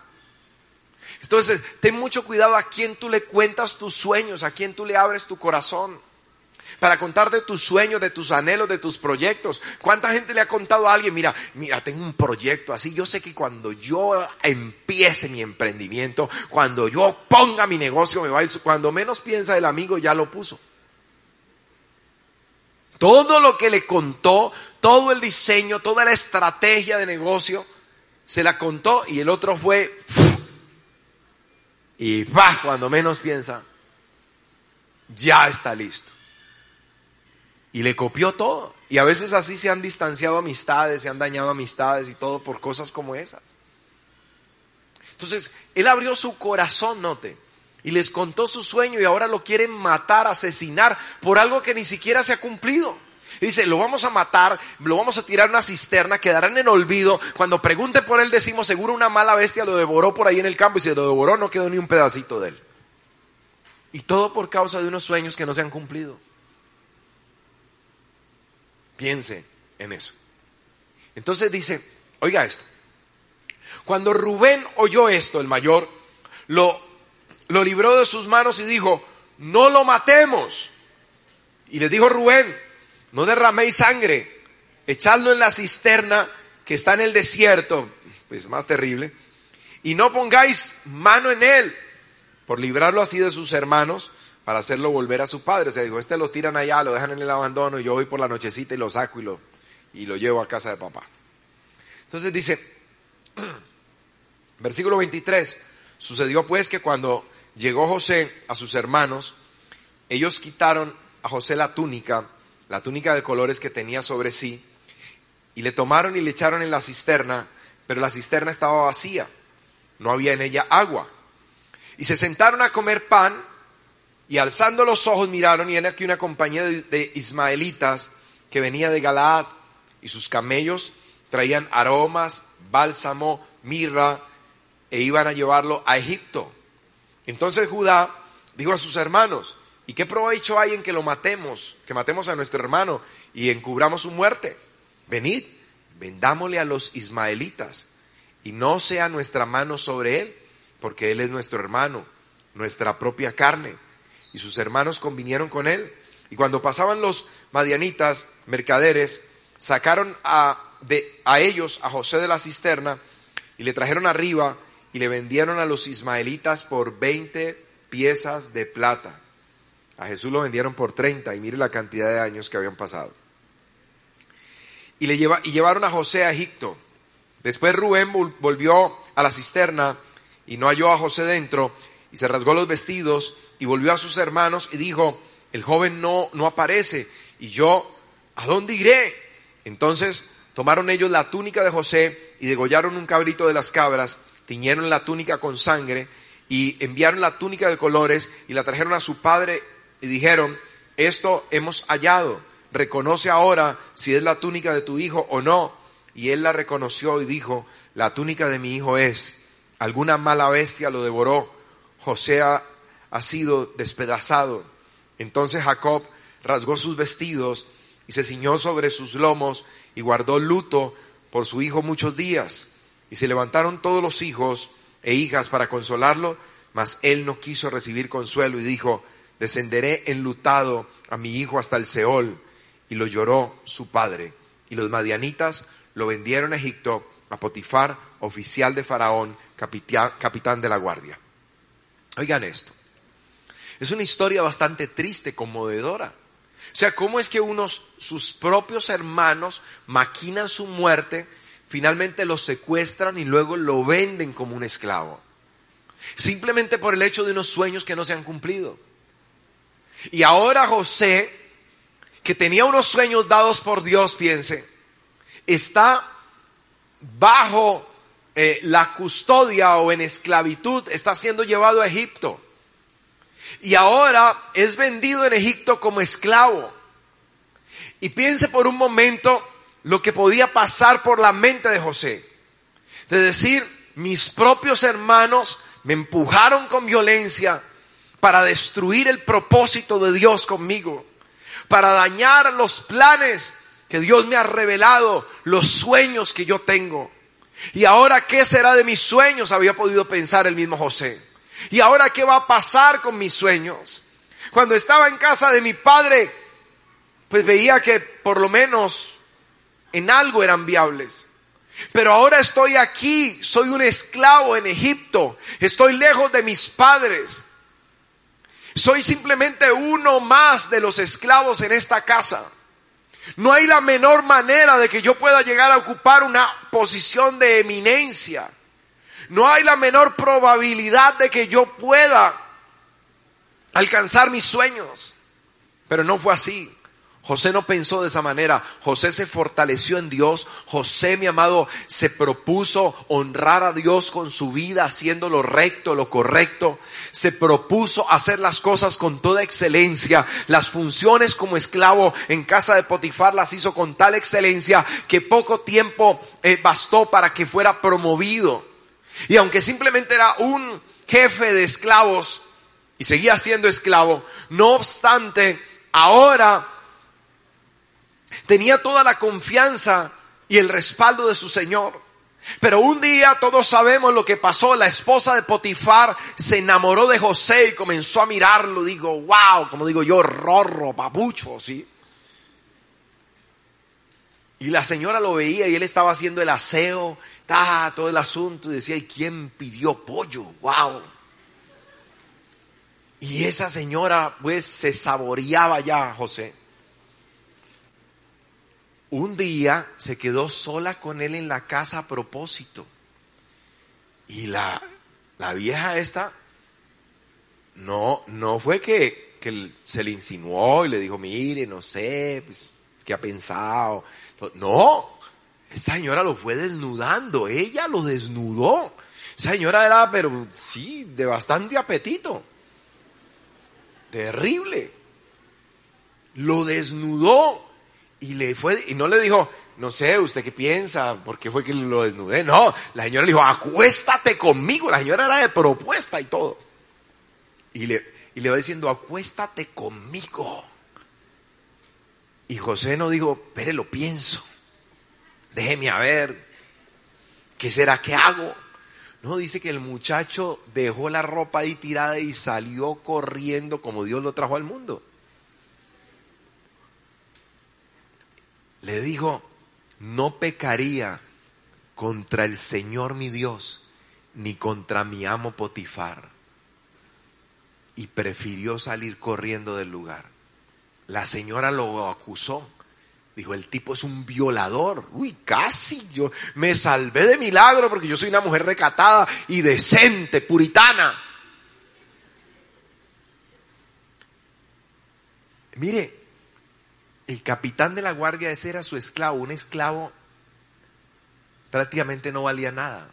Entonces, ten mucho cuidado a quién tú le cuentas tus sueños, a quién tú le abres tu corazón. Para contar de tus sueños, de tus anhelos, de tus proyectos. ¿Cuánta gente le ha contado a alguien, mira, mira, tengo un proyecto así, yo sé que cuando yo empiece mi emprendimiento, cuando yo ponga mi negocio, me va a ir, cuando menos piensa el amigo ya lo puso. Todo lo que le contó, todo el diseño, toda la estrategia de negocio, se la contó y el otro fue y va cuando menos piensa, ya está listo. Y le copió todo. Y a veces así se han distanciado amistades, se han dañado amistades y todo por cosas como esas. Entonces, él abrió su corazón, note, y les contó su sueño y ahora lo quieren matar, asesinar por algo que ni siquiera se ha cumplido. dice, lo vamos a matar, lo vamos a tirar a una cisterna, quedarán en olvido. Cuando pregunte por él decimos, seguro una mala bestia lo devoró por ahí en el campo y si lo devoró no quedó ni un pedacito de él. Y todo por causa de unos sueños que no se han cumplido. Piense en eso. Entonces dice, oiga esto. Cuando Rubén oyó esto, el mayor, lo lo libró de sus manos y dijo, no lo matemos. Y le dijo Rubén, no derraméis sangre, echadlo en la cisterna que está en el desierto, pues más terrible, y no pongáis mano en él, por librarlo así de sus hermanos, para hacerlo volver a su padre. O sea, dijo, este lo tiran allá, lo dejan en el abandono, y yo voy por la nochecita y lo saco y lo, y lo llevo a casa de papá. Entonces dice, *clears throat* versículo 23, sucedió pues que cuando llegó José a sus hermanos, ellos quitaron a José la túnica, la túnica de colores que tenía sobre sí, y le tomaron y le echaron en la cisterna, pero la cisterna estaba vacía, no había en ella agua. Y se sentaron a comer pan, y alzando los ojos miraron, y era aquí una compañía de, ismaelitas que venía de Galaad, y sus camellos traían aromas, bálsamo, mirra, e iban a llevarlo a Egipto. Entonces Judá dijo a sus hermanos, ¿y qué provecho hay en que lo matemos, que matemos a nuestro hermano y encubramos su muerte? Venid, vendámosle a los ismaelitas y no sea nuestra mano sobre él, porque él es nuestro hermano, nuestra propia carne. Y sus hermanos convinieron con él. Y cuando pasaban los madianitas, mercaderes, sacaron a, ellos, a José de la cisterna, y le trajeron arriba y le vendieron a los ismaelitas por 20 piezas de plata. A Jesús lo vendieron por 30 y mire la cantidad de años que habían pasado. Y, le y llevaron a José a Egipto. Después Rubén volvió a la cisterna y no halló a José dentro y se rasgó los vestidos y volvió a sus hermanos y dijo, el joven no, no aparece y yo, ¿a dónde iré? Entonces tomaron ellos la túnica de José y degollaron un cabrito de las cabras tiñeron la túnica con sangre y enviaron la túnica de colores y la trajeron a su padre y dijeron, esto hemos hallado, reconoce ahora si es la túnica de tu hijo o no. Y él la reconoció y dijo, la túnica de mi hijo es, alguna mala bestia lo devoró, José ha, sido despedazado. Entonces Jacob rasgó sus vestidos y se ciñó sobre sus lomos y guardó luto por su hijo muchos días. Y se levantaron todos los hijos e hijas para consolarlo, mas él no quiso recibir consuelo y dijo, descenderé enlutado a mi hijo hasta el Seol. Y lo lloró su padre. Y los madianitas lo vendieron a Egipto a Potifar, oficial de Faraón, capitán de la guardia. Oigan esto. Es una historia bastante triste, conmovedora. O sea, ¿cómo es que unos, sus propios hermanos, maquinan su muerte finalmente lo secuestran y luego lo venden como un esclavo. Simplemente por el hecho de unos sueños que no se han cumplido. Y ahora José, que tenía unos sueños dados por Dios, piense, está bajo eh, la custodia o en esclavitud, está siendo llevado a Egipto. Y ahora es vendido en Egipto como esclavo. Y piense por un momento lo que podía pasar por la mente de José. De decir, mis propios hermanos me empujaron con violencia para destruir el propósito de Dios conmigo, para dañar los planes que Dios me ha revelado, los sueños que yo tengo. Y ahora, ¿qué será de mis sueños? Había podido pensar el mismo José. Y ahora, ¿qué va a pasar con mis sueños? Cuando estaba en casa de mi padre, pues veía que por lo menos en algo eran viables. Pero ahora estoy aquí, soy un esclavo en Egipto, estoy lejos de mis padres. Soy simplemente uno más de los esclavos en esta casa. No hay la menor manera de que yo pueda llegar a ocupar una posición de eminencia. No hay la menor probabilidad de que yo pueda alcanzar mis sueños. Pero no fue así. José no pensó de esa manera. José se fortaleció en Dios. José, mi amado, se propuso honrar a Dios con su vida, haciendo lo recto, lo correcto. Se propuso hacer las cosas con toda excelencia. Las funciones como esclavo en casa de Potifar las hizo con tal excelencia que poco tiempo eh, bastó para que fuera promovido. Y aunque simplemente era un jefe de esclavos y seguía siendo esclavo, no obstante, ahora tenía toda la confianza y el respaldo de su Señor. Pero un día todos sabemos lo que pasó. La esposa de Potifar se enamoró de José y comenzó a mirarlo. Digo, wow, como digo yo, rorro, papucho, ¿sí? Y la señora lo veía y él estaba haciendo el aseo, todo el asunto y decía, ¿y quién pidió pollo? Wow. Y esa señora pues se saboreaba ya José un día se quedó sola con él en la casa a propósito. Y la, la vieja esta, no, no fue que, que, se le insinuó y le dijo, mire, no sé, pues, ¿qué ha pensado? No, esta señora lo fue desnudando, ella lo desnudó. Esa señora era, pero sí, de bastante apetito. Terrible. Lo desnudó y le fue, y no le dijo, no sé, ¿usted qué piensa? ¿Por qué fue que lo desnudé? No, la señora le dijo, acuéstate conmigo. La señora era de propuesta y todo. Y le, y le va diciendo, acuéstate conmigo. Y José no dijo, espere, lo pienso. Déjeme a ver. ¿Qué será que hago? No, dice que el muchacho dejó la ropa ahí tirada y salió corriendo como Dios lo trajo al mundo. le dijo, no pecaría contra el Señor mi Dios, ni contra mi amo Potifar. Y prefirió salir corriendo del lugar. La señora lo acusó. Dijo, el tipo es un violador. Uy, casi yo me salvé de milagro porque yo soy una mujer recatada y decente, puritana. Mire, el capitán de la guardia ese era su esclavo, un esclavo prácticamente no valía nada.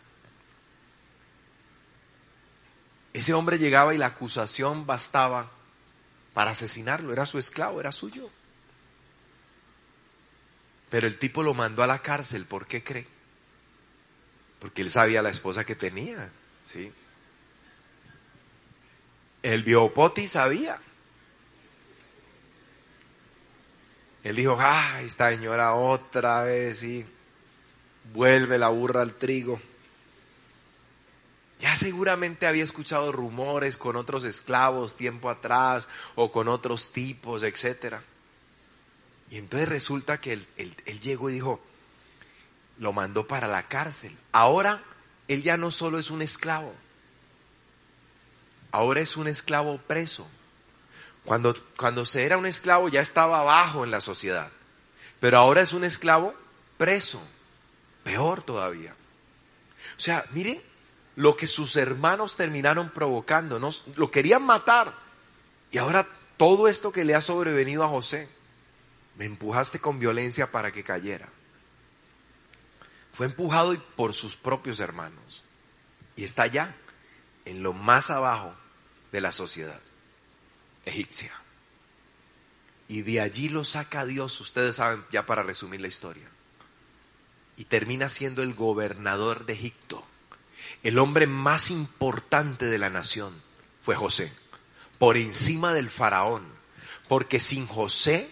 Ese hombre llegaba y la acusación bastaba para asesinarlo, era su esclavo, era suyo. Pero el tipo lo mandó a la cárcel, ¿por qué cree? Porque él sabía la esposa que tenía, ¿sí? El biopoti sabía. Él dijo, ah, esta señora otra vez, y vuelve la burra al trigo. Ya seguramente había escuchado rumores con otros esclavos tiempo atrás o con otros tipos, etc. Y entonces resulta que él, él llegó y dijo, lo mandó para la cárcel. Ahora él ya no solo es un esclavo, ahora es un esclavo preso. Cuando, cuando se era un esclavo ya estaba abajo en la sociedad, pero ahora es un esclavo preso, peor todavía. O sea, miren lo que sus hermanos terminaron provocando, lo querían matar. Y ahora todo esto que le ha sobrevenido a José, me empujaste con violencia para que cayera. Fue empujado por sus propios hermanos. Y está allá, en lo más abajo de la sociedad egipcia. Y de allí lo saca Dios, ustedes saben, ya para resumir la historia. Y termina siendo el gobernador de Egipto. El hombre más importante de la nación fue José. por encima del faraón, porque sin José,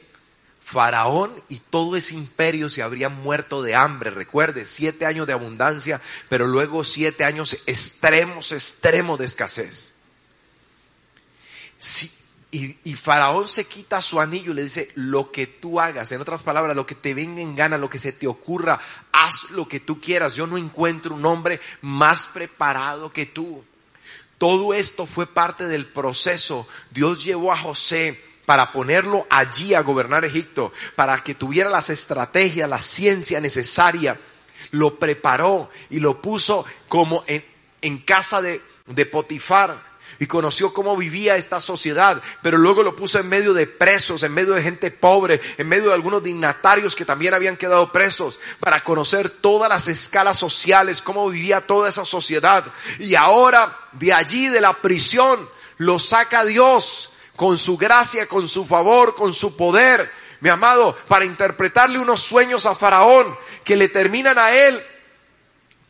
faraón y todo ese imperio se habrían muerto de hambre. Recuerde, siete años de abundancia, pero luego siete años extremos, extremos de escasez. Y, y, Faraón se quita su anillo y le dice, lo que tú hagas, en otras palabras, lo que te venga en gana, lo que se te ocurra, haz lo que tú quieras. Yo no encuentro un hombre más preparado que tú. Todo esto fue parte del proceso. Dios llevó a José para ponerlo allí a gobernar Egipto, para que tuviera las estrategias, la ciencia necesaria. Lo preparó y lo puso como en, en casa de, de Potifar y conoció cómo vivía esta sociedad, pero luego lo puso en medio de presos, en medio de gente pobre, en medio de algunos dignatarios que también habían quedado presos, para conocer todas las escalas sociales, cómo vivía toda esa sociedad. Y ahora de allí, de la prisión, lo saca Dios con su gracia, con su favor, con su poder, mi amado, para interpretarle unos sueños a Faraón que le terminan a él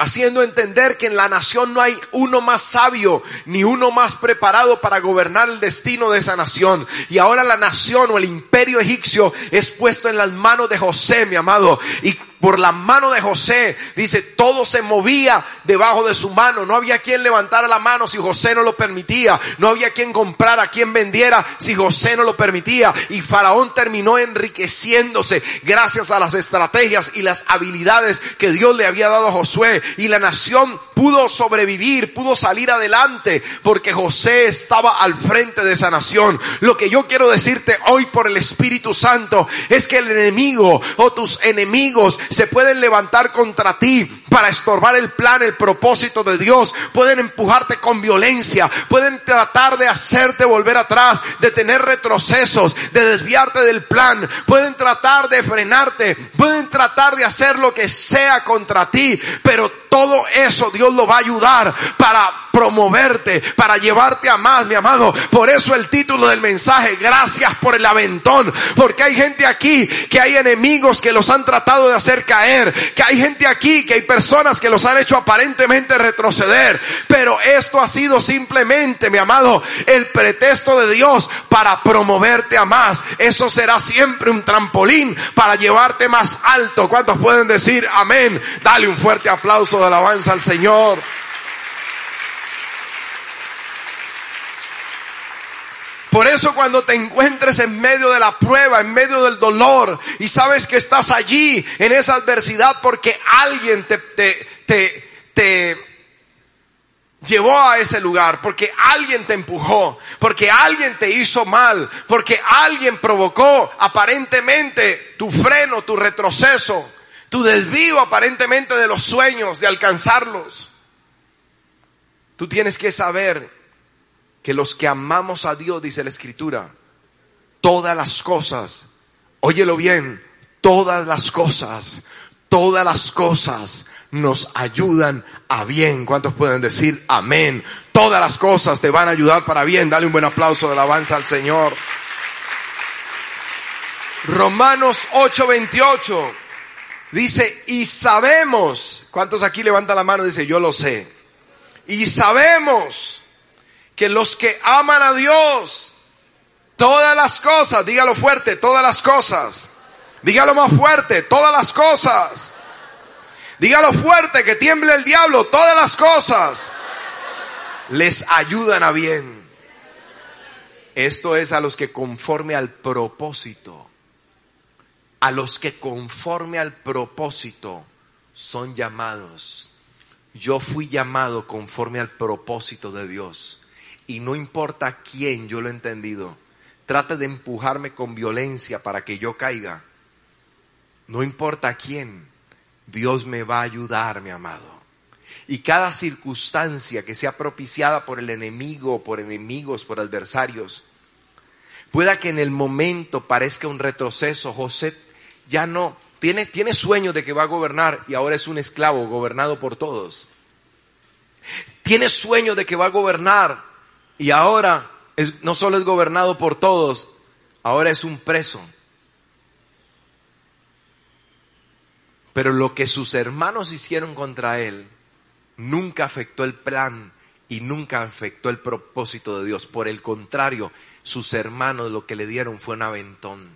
haciendo entender que en la nación no hay uno más sabio ni uno más preparado para gobernar el destino de esa nación. Y ahora la nación o el imperio egipcio es puesto en las manos de José, mi amado. Y por la mano de José, dice, todo se movía debajo de su mano. No había quien levantara la mano si José no lo permitía. No había quien comprara, quien vendiera si José no lo permitía. Y Faraón terminó enriqueciéndose gracias a las estrategias y las habilidades que Dios le había dado a Josué. Y la nación pudo sobrevivir, pudo salir adelante porque José estaba al frente de esa nación. Lo que yo quiero decirte hoy por el Espíritu Santo es que el enemigo o tus enemigos se pueden levantar contra ti para estorbar el plan, el propósito de Dios. Pueden empujarte con violencia, pueden tratar de hacerte volver atrás, de tener retrocesos, de desviarte del plan, pueden tratar de frenarte, pueden tratar de hacer lo que sea contra ti, pero todo eso Dios lo va a ayudar para promoverte, para llevarte a más, mi amado. Por eso el título del mensaje, gracias por el aventón, porque hay gente aquí que hay enemigos que los han tratado de hacer caer, que hay gente aquí que hay personas que los han hecho aparentemente retroceder, pero esto ha sido simplemente, mi amado, el pretexto de Dios para promoverte a más. Eso será siempre un trampolín para llevarte más alto. ¿Cuántos pueden decir amén? Dale un fuerte aplauso de alabanza al Señor. Por eso cuando te encuentres en medio de la prueba, en medio del dolor, y sabes que estás allí en esa adversidad porque alguien te, te, te, te llevó a ese lugar, porque alguien te empujó, porque alguien te hizo mal, porque alguien provocó aparentemente tu freno, tu retroceso tu desvío aparentemente de los sueños, de alcanzarlos. Tú tienes que saber que los que amamos a Dios, dice la Escritura, todas las cosas, óyelo bien, todas las cosas, todas las cosas nos ayudan a bien. ¿Cuántos pueden decir amén? Todas las cosas te van a ayudar para bien. Dale un buen aplauso de alabanza al Señor. Romanos 8:28 Dice, y sabemos, ¿cuántos aquí levanta la mano? Dice, yo lo sé. Y sabemos que los que aman a Dios, todas las cosas, dígalo fuerte, todas las cosas. Dígalo más fuerte, todas las cosas. Dígalo fuerte, que tiemble el diablo, todas las cosas. Les ayudan a bien. Esto es a los que conforme al propósito a los que conforme al propósito son llamados. Yo fui llamado conforme al propósito de Dios. Y no importa quién, yo lo he entendido. Trate de empujarme con violencia para que yo caiga. No importa quién, Dios me va a ayudar, mi amado. Y cada circunstancia que sea propiciada por el enemigo, por enemigos, por adversarios, pueda que en el momento parezca un retroceso. José ya no, tiene, tiene sueños de que va a gobernar y ahora es un esclavo gobernado por todos. Tiene sueño de que va a gobernar y ahora es, no solo es gobernado por todos, ahora es un preso. Pero lo que sus hermanos hicieron contra él nunca afectó el plan y nunca afectó el propósito de Dios. Por el contrario, sus hermanos lo que le dieron fue un aventón.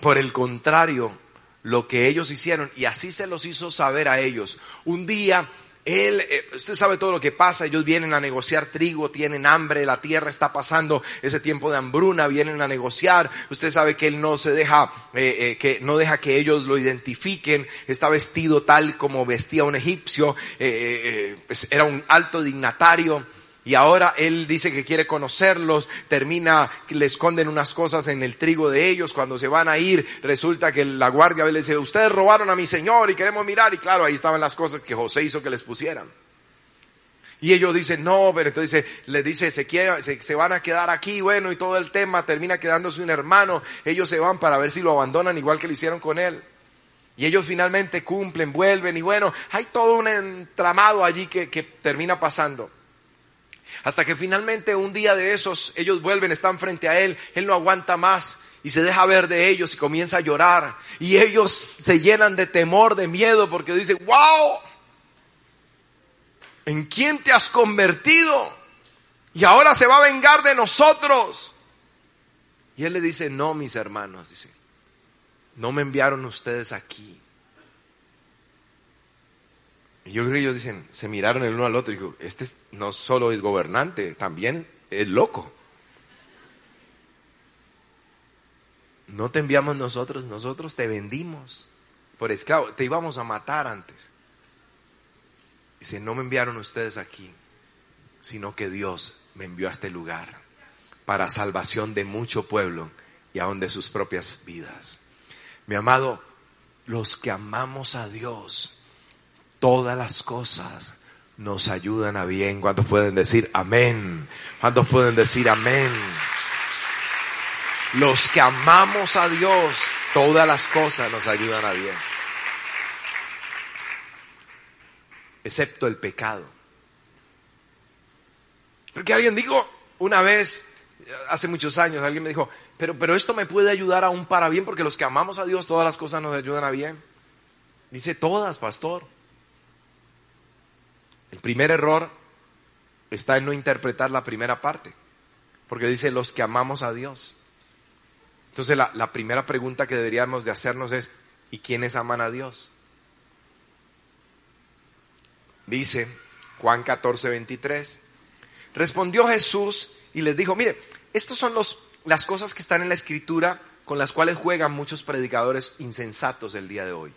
Por el contrario, lo que ellos hicieron, y así se los hizo saber a ellos. Un día él, eh, usted sabe todo lo que pasa, ellos vienen a negociar trigo, tienen hambre, la tierra está pasando ese tiempo de hambruna, vienen a negociar, usted sabe que él no se deja, eh, eh, que no deja que ellos lo identifiquen, está vestido tal como vestía un egipcio, pues era un alto dignatario, y ahora él dice que quiere conocerlos, termina, le esconden unas cosas en el trigo de ellos, cuando se van a ir, resulta que la guardia le dice, ustedes robaron a mi señor y queremos mirar, y claro, ahí estaban las cosas que José hizo que les pusieran. Y ellos dicen, no, pero entonces les dice, se, quiere, se, van a quedar aquí, bueno, y todo el tema termina quedándose un hermano, ellos se van para ver si lo abandonan igual que lo hicieron con él. Y ellos finalmente cumplen, vuelven, y bueno, hay todo un entramado allí que termina pasando. Hasta que finalmente un día de esos ellos vuelven, están frente a él, él no aguanta más y se deja ver de ellos y comienza a llorar. Y ellos se llenan de temor, de miedo, porque dicen, wow, ¿en quién te has convertido? Y ahora se va a vengar de nosotros. Y él le dice, no, mis hermanos, dice, no me enviaron ustedes aquí. Y yo creo que ellos dicen, se miraron el uno al otro y dijo, este no solo es gobernante, también es loco. No te enviamos nosotros, nosotros te vendimos por esclavo, te íbamos a matar antes. Dice, no me enviaron ustedes aquí, sino que Dios me envió a este lugar para salvación de mucho pueblo y aún de sus propias vidas. Mi amado, los que amamos a Dios, todas las cosas nos ayudan a bien. ¿Cuántos pueden decir amén? ¿Cuántos pueden decir amén? Los que amamos a Dios, todas las cosas nos ayudan a bien. Excepto el pecado. Porque alguien dijo una vez, hace muchos años, alguien me dijo, pero, pero esto me puede ayudar aún para bien porque los que amamos a Dios, todas las cosas nos ayudan a bien. Dice todas, pastor. El primer error está en no interpretar la primera parte, porque dice los que amamos a Dios. Entonces la, la primera pregunta que deberíamos de hacernos es, ¿y quiénes aman a Dios? Dice Juan 14, 23. Respondió Jesús y les dijo, mire, estas son los, las cosas que están en la escritura con las cuales juegan muchos predicadores insensatos el día de hoy,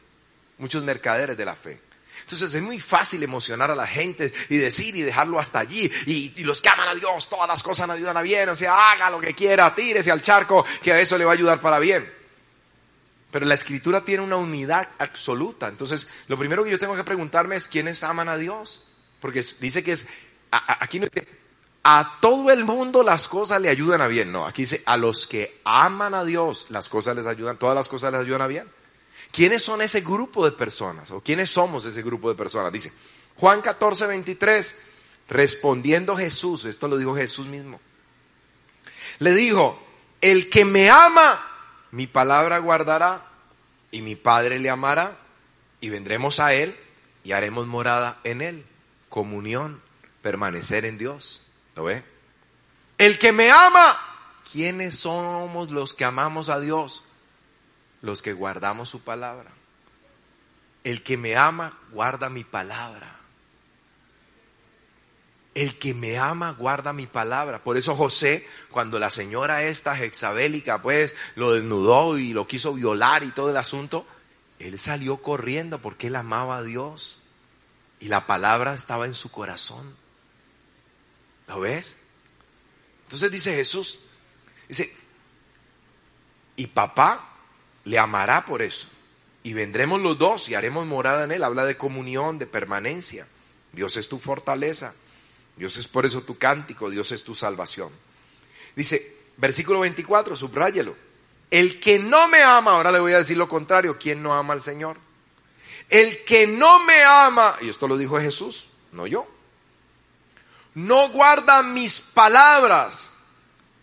muchos mercaderes de la fe. Entonces es muy fácil emocionar a la gente y decir y dejarlo hasta allí. Y, los que aman a Dios, todas las cosas nos ayudan a bien. O sea, haga lo que quiera, tírese al charco, que a eso le va a ayudar para bien. Pero la escritura tiene una unidad absoluta. Entonces, lo primero que yo tengo que preguntarme es quiénes aman a Dios. Porque dice que es, aquí no dice, a todo el mundo las cosas le ayudan a bien. No, aquí dice, a los que aman a Dios, las cosas les ayudan, todas las cosas les ayudan a bien. ¿Quiénes son ese grupo de personas? ¿O quiénes somos ese grupo de personas? Dice Juan 14, 23, respondiendo Jesús, esto lo dijo Jesús mismo, le dijo, el que me ama, mi palabra guardará y mi Padre le amará y vendremos a Él y haremos morada en Él, comunión, permanecer en Dios. ¿Lo ve? El que me ama, ¿quiénes somos los que amamos a Dios? Los que guardamos su palabra. El que me ama, guarda mi palabra. El que me ama, guarda mi palabra. Por eso José, cuando la señora esta hexabélica, pues, lo desnudó y lo quiso violar y todo el asunto, él salió corriendo porque él amaba a Dios. Y la palabra estaba en su corazón. ¿Lo ves? Entonces dice Jesús, dice, y papá le amará por eso. Y vendremos los dos y haremos morada en él. Habla de comunión, de permanencia. Dios es tu fortaleza. Dios es por eso tu cántico. Dios es tu salvación. Dice, versículo 24, subráyelo. El que no me ama, ahora le voy a decir lo contrario, ¿quién no ama al Señor? El que no me ama, y esto lo dijo Jesús, no yo, no guarda mis palabras.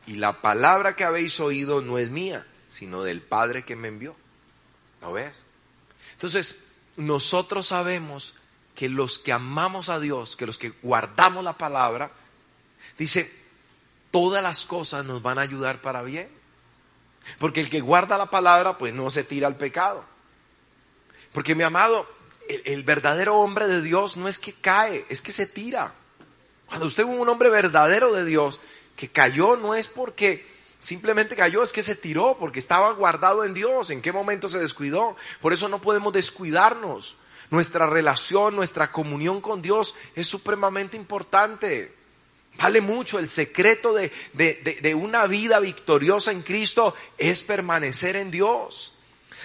Y la palabra que habéis oído no es mía, sino del Padre que me envió. ¿Lo ves? Entonces, nosotros sabemos que los que amamos a Dios, que los que guardamos la palabra, dice, todas las cosas nos van a ayudar para bien. Porque el que guarda la palabra, pues no se tira al pecado. Porque mi amado, el, verdadero hombre de Dios no es que cae, es que se tira. Cuando usted es un hombre verdadero de Dios, que cayó no es porque simplemente cayó, es que se tiró, porque estaba guardado en Dios. ¿En qué momento se descuidó? Por eso no podemos descuidarnos. Nuestra relación, nuestra comunión con Dios es supremamente importante. Vale mucho. El secreto de, de, de, una vida victoriosa en Cristo es permanecer en Dios.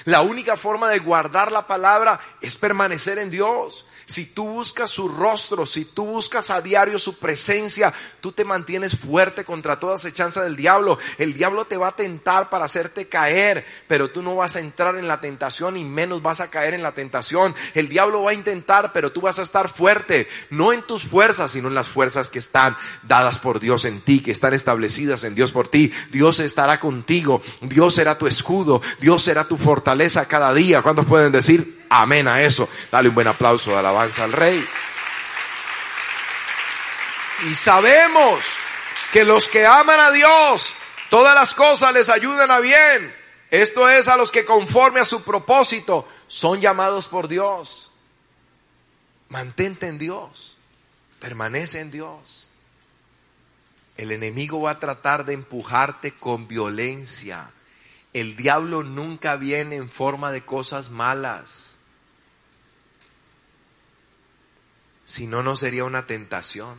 La única forma de guardar la palabra es permanecer en Dios. Si tú buscas su rostro, si tú buscas a diario su presencia, tú te mantienes fuerte contra toda acechanza del diablo. El diablo te va a tentar para hacerte caer, pero tú no vas a entrar en la tentación y menos vas a caer en la tentación. El diablo va a intentar, pero tú vas a estar fuerte, no en tus fuerzas, sino en las fuerzas que están dadas por Dios en ti, que están establecidas en Dios por ti. Dios estará contigo, Dios será tu escudo, Dios será tu fortaleza cada día. ¿Cuántos pueden decir amén a eso. Dale un buen aplauso de alabanza al rey. Y sabemos que los que aman a Dios, todas las cosas les ayudan a bien. Esto es a los que conforme a su propósito son llamados por Dios. Mantente en Dios. Permanece en Dios. El enemigo va a tratar de empujarte con violencia. El diablo nunca viene en forma de cosas malas. Si no, no sería una tentación.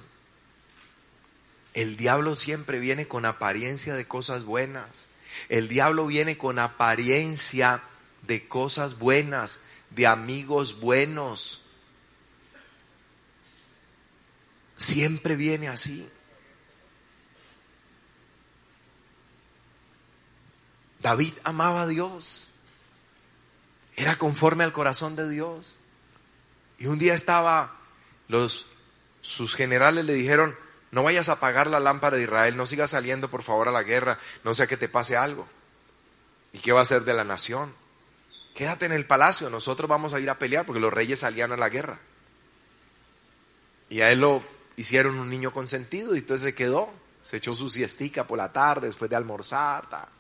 El diablo siempre viene con apariencia de cosas buenas. El diablo viene con apariencia de cosas buenas, de amigos buenos. Siempre viene así. David amaba a Dios. Era conforme al corazón de Dios. Y un día estaba los, sus generales le dijeron, no vayas a apagar la lámpara de Israel, no sigas saliendo por favor a la guerra, no sea que te pase algo. ¿Y qué va a hacer de la nación? Quédate en el palacio, nosotros vamos a ir a pelear porque los reyes salían a la guerra. Y a él lo hicieron un niño consentido y entonces se quedó, se echó su siestica por la tarde después de almorzar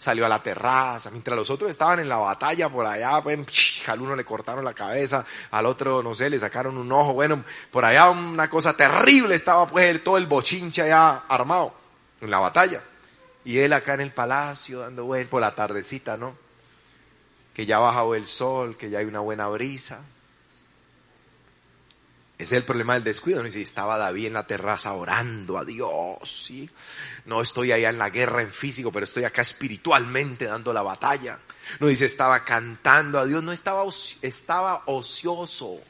salió a la terraza, mientras los otros estaban en la batalla por allá, pues, al uno le cortaron la cabeza, al otro, no sé, le sacaron un ojo, bueno, por allá una cosa terrible estaba pues todo el bochinche allá armado en la batalla. Y él acá en el palacio dando vueltas por la tardecita, ¿no? Que ya ha bajado el sol, que ya hay una buena brisa. Ese es el problema del descuido. No si estaba David en la terraza orando a Dios, ¿sí? No estoy allá en la guerra en físico, pero estoy acá espiritualmente dando la batalla. No dice estaba cantando a Dios, no estaba, estaba ocioso.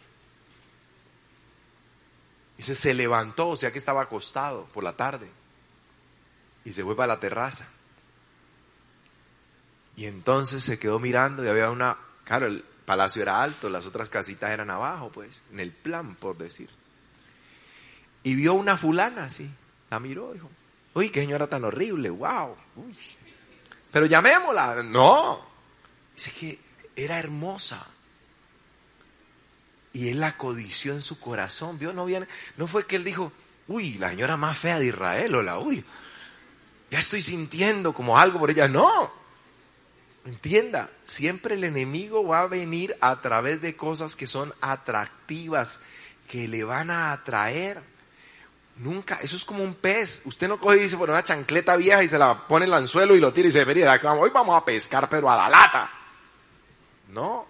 Dice se levantó, o sea que estaba acostado por la tarde. Y se fue para la terraza. Y entonces se quedó mirando y había una, claro, el, palacio era alto, las otras casitas eran abajo, pues, en el plan, por decir. Y vio una fulana así, la miró, dijo, uy, qué señora tan horrible, wow. Pero llamémosla, no. Dice que era hermosa. Y él la codició en su corazón, vio, no viene, no fue que él dijo, uy, la señora más fea de Israel, o la, uy, ya estoy sintiendo como algo por ella, no. Entienda, siempre el enemigo va a venir a través de cosas que son atractivas, que le van a atraer. Nunca, eso es como un pez. Usted no coge y dice por una chancleta vieja y se la pone en el anzuelo y lo tira y se vería, hoy vamos a pescar, pero a la lata. No.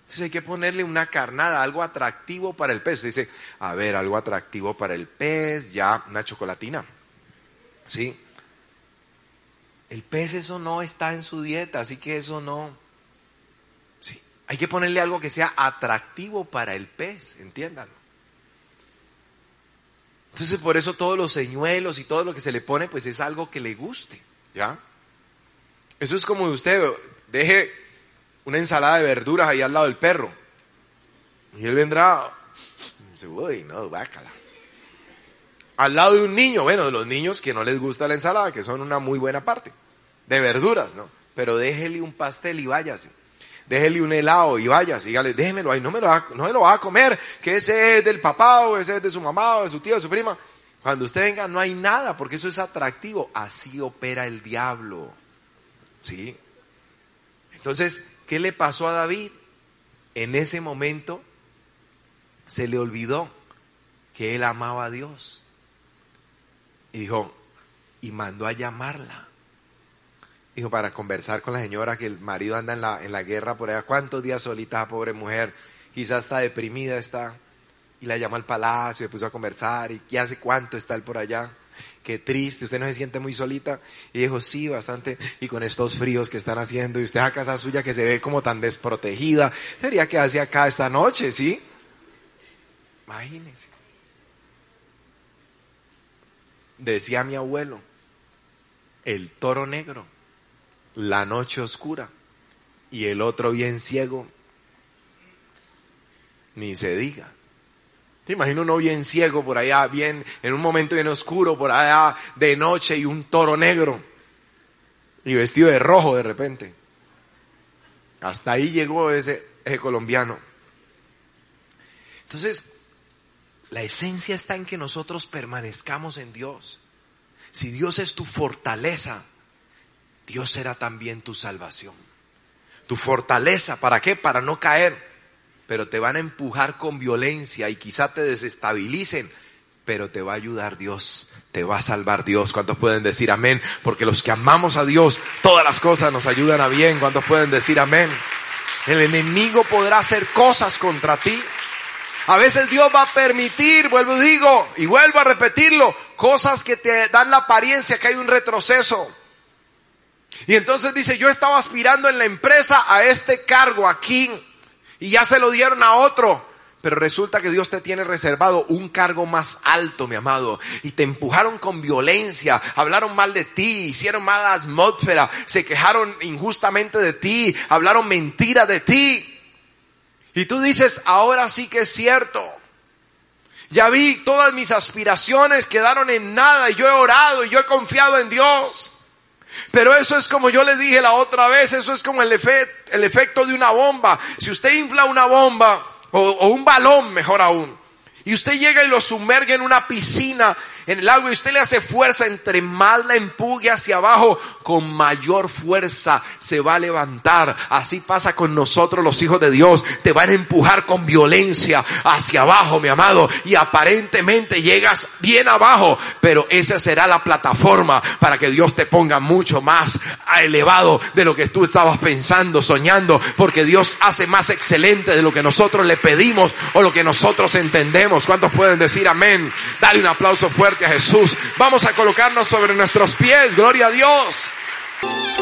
Entonces hay que ponerle una carnada, algo atractivo para el pez. dice, a ver, algo atractivo para el pez, ya, una chocolatina. ¿Sí? El pez eso no está en su dieta, así que eso no. Sí, hay que ponerle algo que sea atractivo para el pez, entiéndalo. Entonces por eso todos los señuelos y todo lo que se le pone, pues es algo que le guste, ¿ya? Eso es como usted deje una ensalada de verduras ahí al lado del perro. Y él vendrá, uy, no, bácala al lado de un niño, bueno, de los niños que no les gusta la ensalada, que son una muy buena parte, de verduras, ¿no? Pero déjele un pastel y váyase. déjele un helado y vaya, dígale, déjemelo ahí, no me lo va, no lo va a comer, que ese es del papá o ese es de su mamá o de su tío de su prima. Cuando usted venga no hay nada, porque eso es atractivo. Así opera el diablo. ¿Sí? Entonces, ¿qué le pasó a David? En ese momento se le olvidó que él amaba a Dios. Y dijo, y mandó a llamarla. Dijo, para conversar con la señora que el marido anda en la, en la guerra por allá. ¿Cuántos días solita, pobre mujer? Quizás está deprimida, está. Y la llamó al palacio, y puso a conversar. ¿Y qué hace cuánto está él por allá? Qué triste, usted no se siente muy solita. Y dijo, sí, bastante. Y con estos fríos que están haciendo, y usted a casa suya que se ve como tan desprotegida, sería que hace acá esta noche, ¿sí? Imagínese. Decía mi abuelo, el toro negro, la noche oscura y el otro bien ciego, ni se diga. ¿Te imaginas uno bien ciego por allá, bien, en un momento bien oscuro, por allá de noche y un toro negro y vestido de rojo de repente? Hasta ahí llegó ese, ese colombiano. Entonces, la esencia está en que nosotros permanezcamos en Dios. Si Dios es tu fortaleza, Dios será también tu salvación. Tu fortaleza, ¿para qué? Para no caer. Pero te van a empujar con violencia y quizá te desestabilicen, pero te va a ayudar Dios, te va a salvar Dios. ¿Cuántos pueden decir amén? Porque los que amamos a Dios, todas las cosas nos ayudan a bien. ¿Cuántos pueden decir amén? El enemigo podrá hacer cosas contra ti. A veces Dios va a permitir, vuelvo y digo, y vuelvo a repetirlo, cosas que te dan la apariencia que hay un retroceso. Y entonces dice, yo estaba aspirando en la empresa a este cargo aquí y ya se lo dieron a otro. Pero resulta que Dios te tiene reservado un cargo más alto, mi amado. Y te empujaron con violencia, hablaron mal de ti, hicieron mala atmósfera, se quejaron injustamente de ti, hablaron mentira de ti. Y tú dices, ahora sí que es cierto. Ya vi, todas mis aspiraciones quedaron en nada y yo he orado y yo he confiado en Dios. Pero eso es como yo le dije la otra vez, eso es como el, el efecto de una bomba. Si usted infla una bomba o, o un balón, mejor aún, y usted llega y lo sumerge en una piscina en el agua y usted le hace fuerza, entre más la empuje hacia abajo, con mayor fuerza se va a levantar. Así pasa con nosotros los hijos de Dios. Te van a empujar con violencia hacia abajo, mi amado. Y aparentemente llegas bien abajo, pero esa será la plataforma para que Dios te ponga mucho más elevado de lo que tú estabas pensando, soñando, porque Dios hace más excelente de lo que nosotros le pedimos o lo que nosotros entendemos. ¿Cuántos pueden decir amén? Dale un aplauso fuerte a Jesús. Vamos a colocarnos sobre nuestros pies. Gloria a Dios. Bye.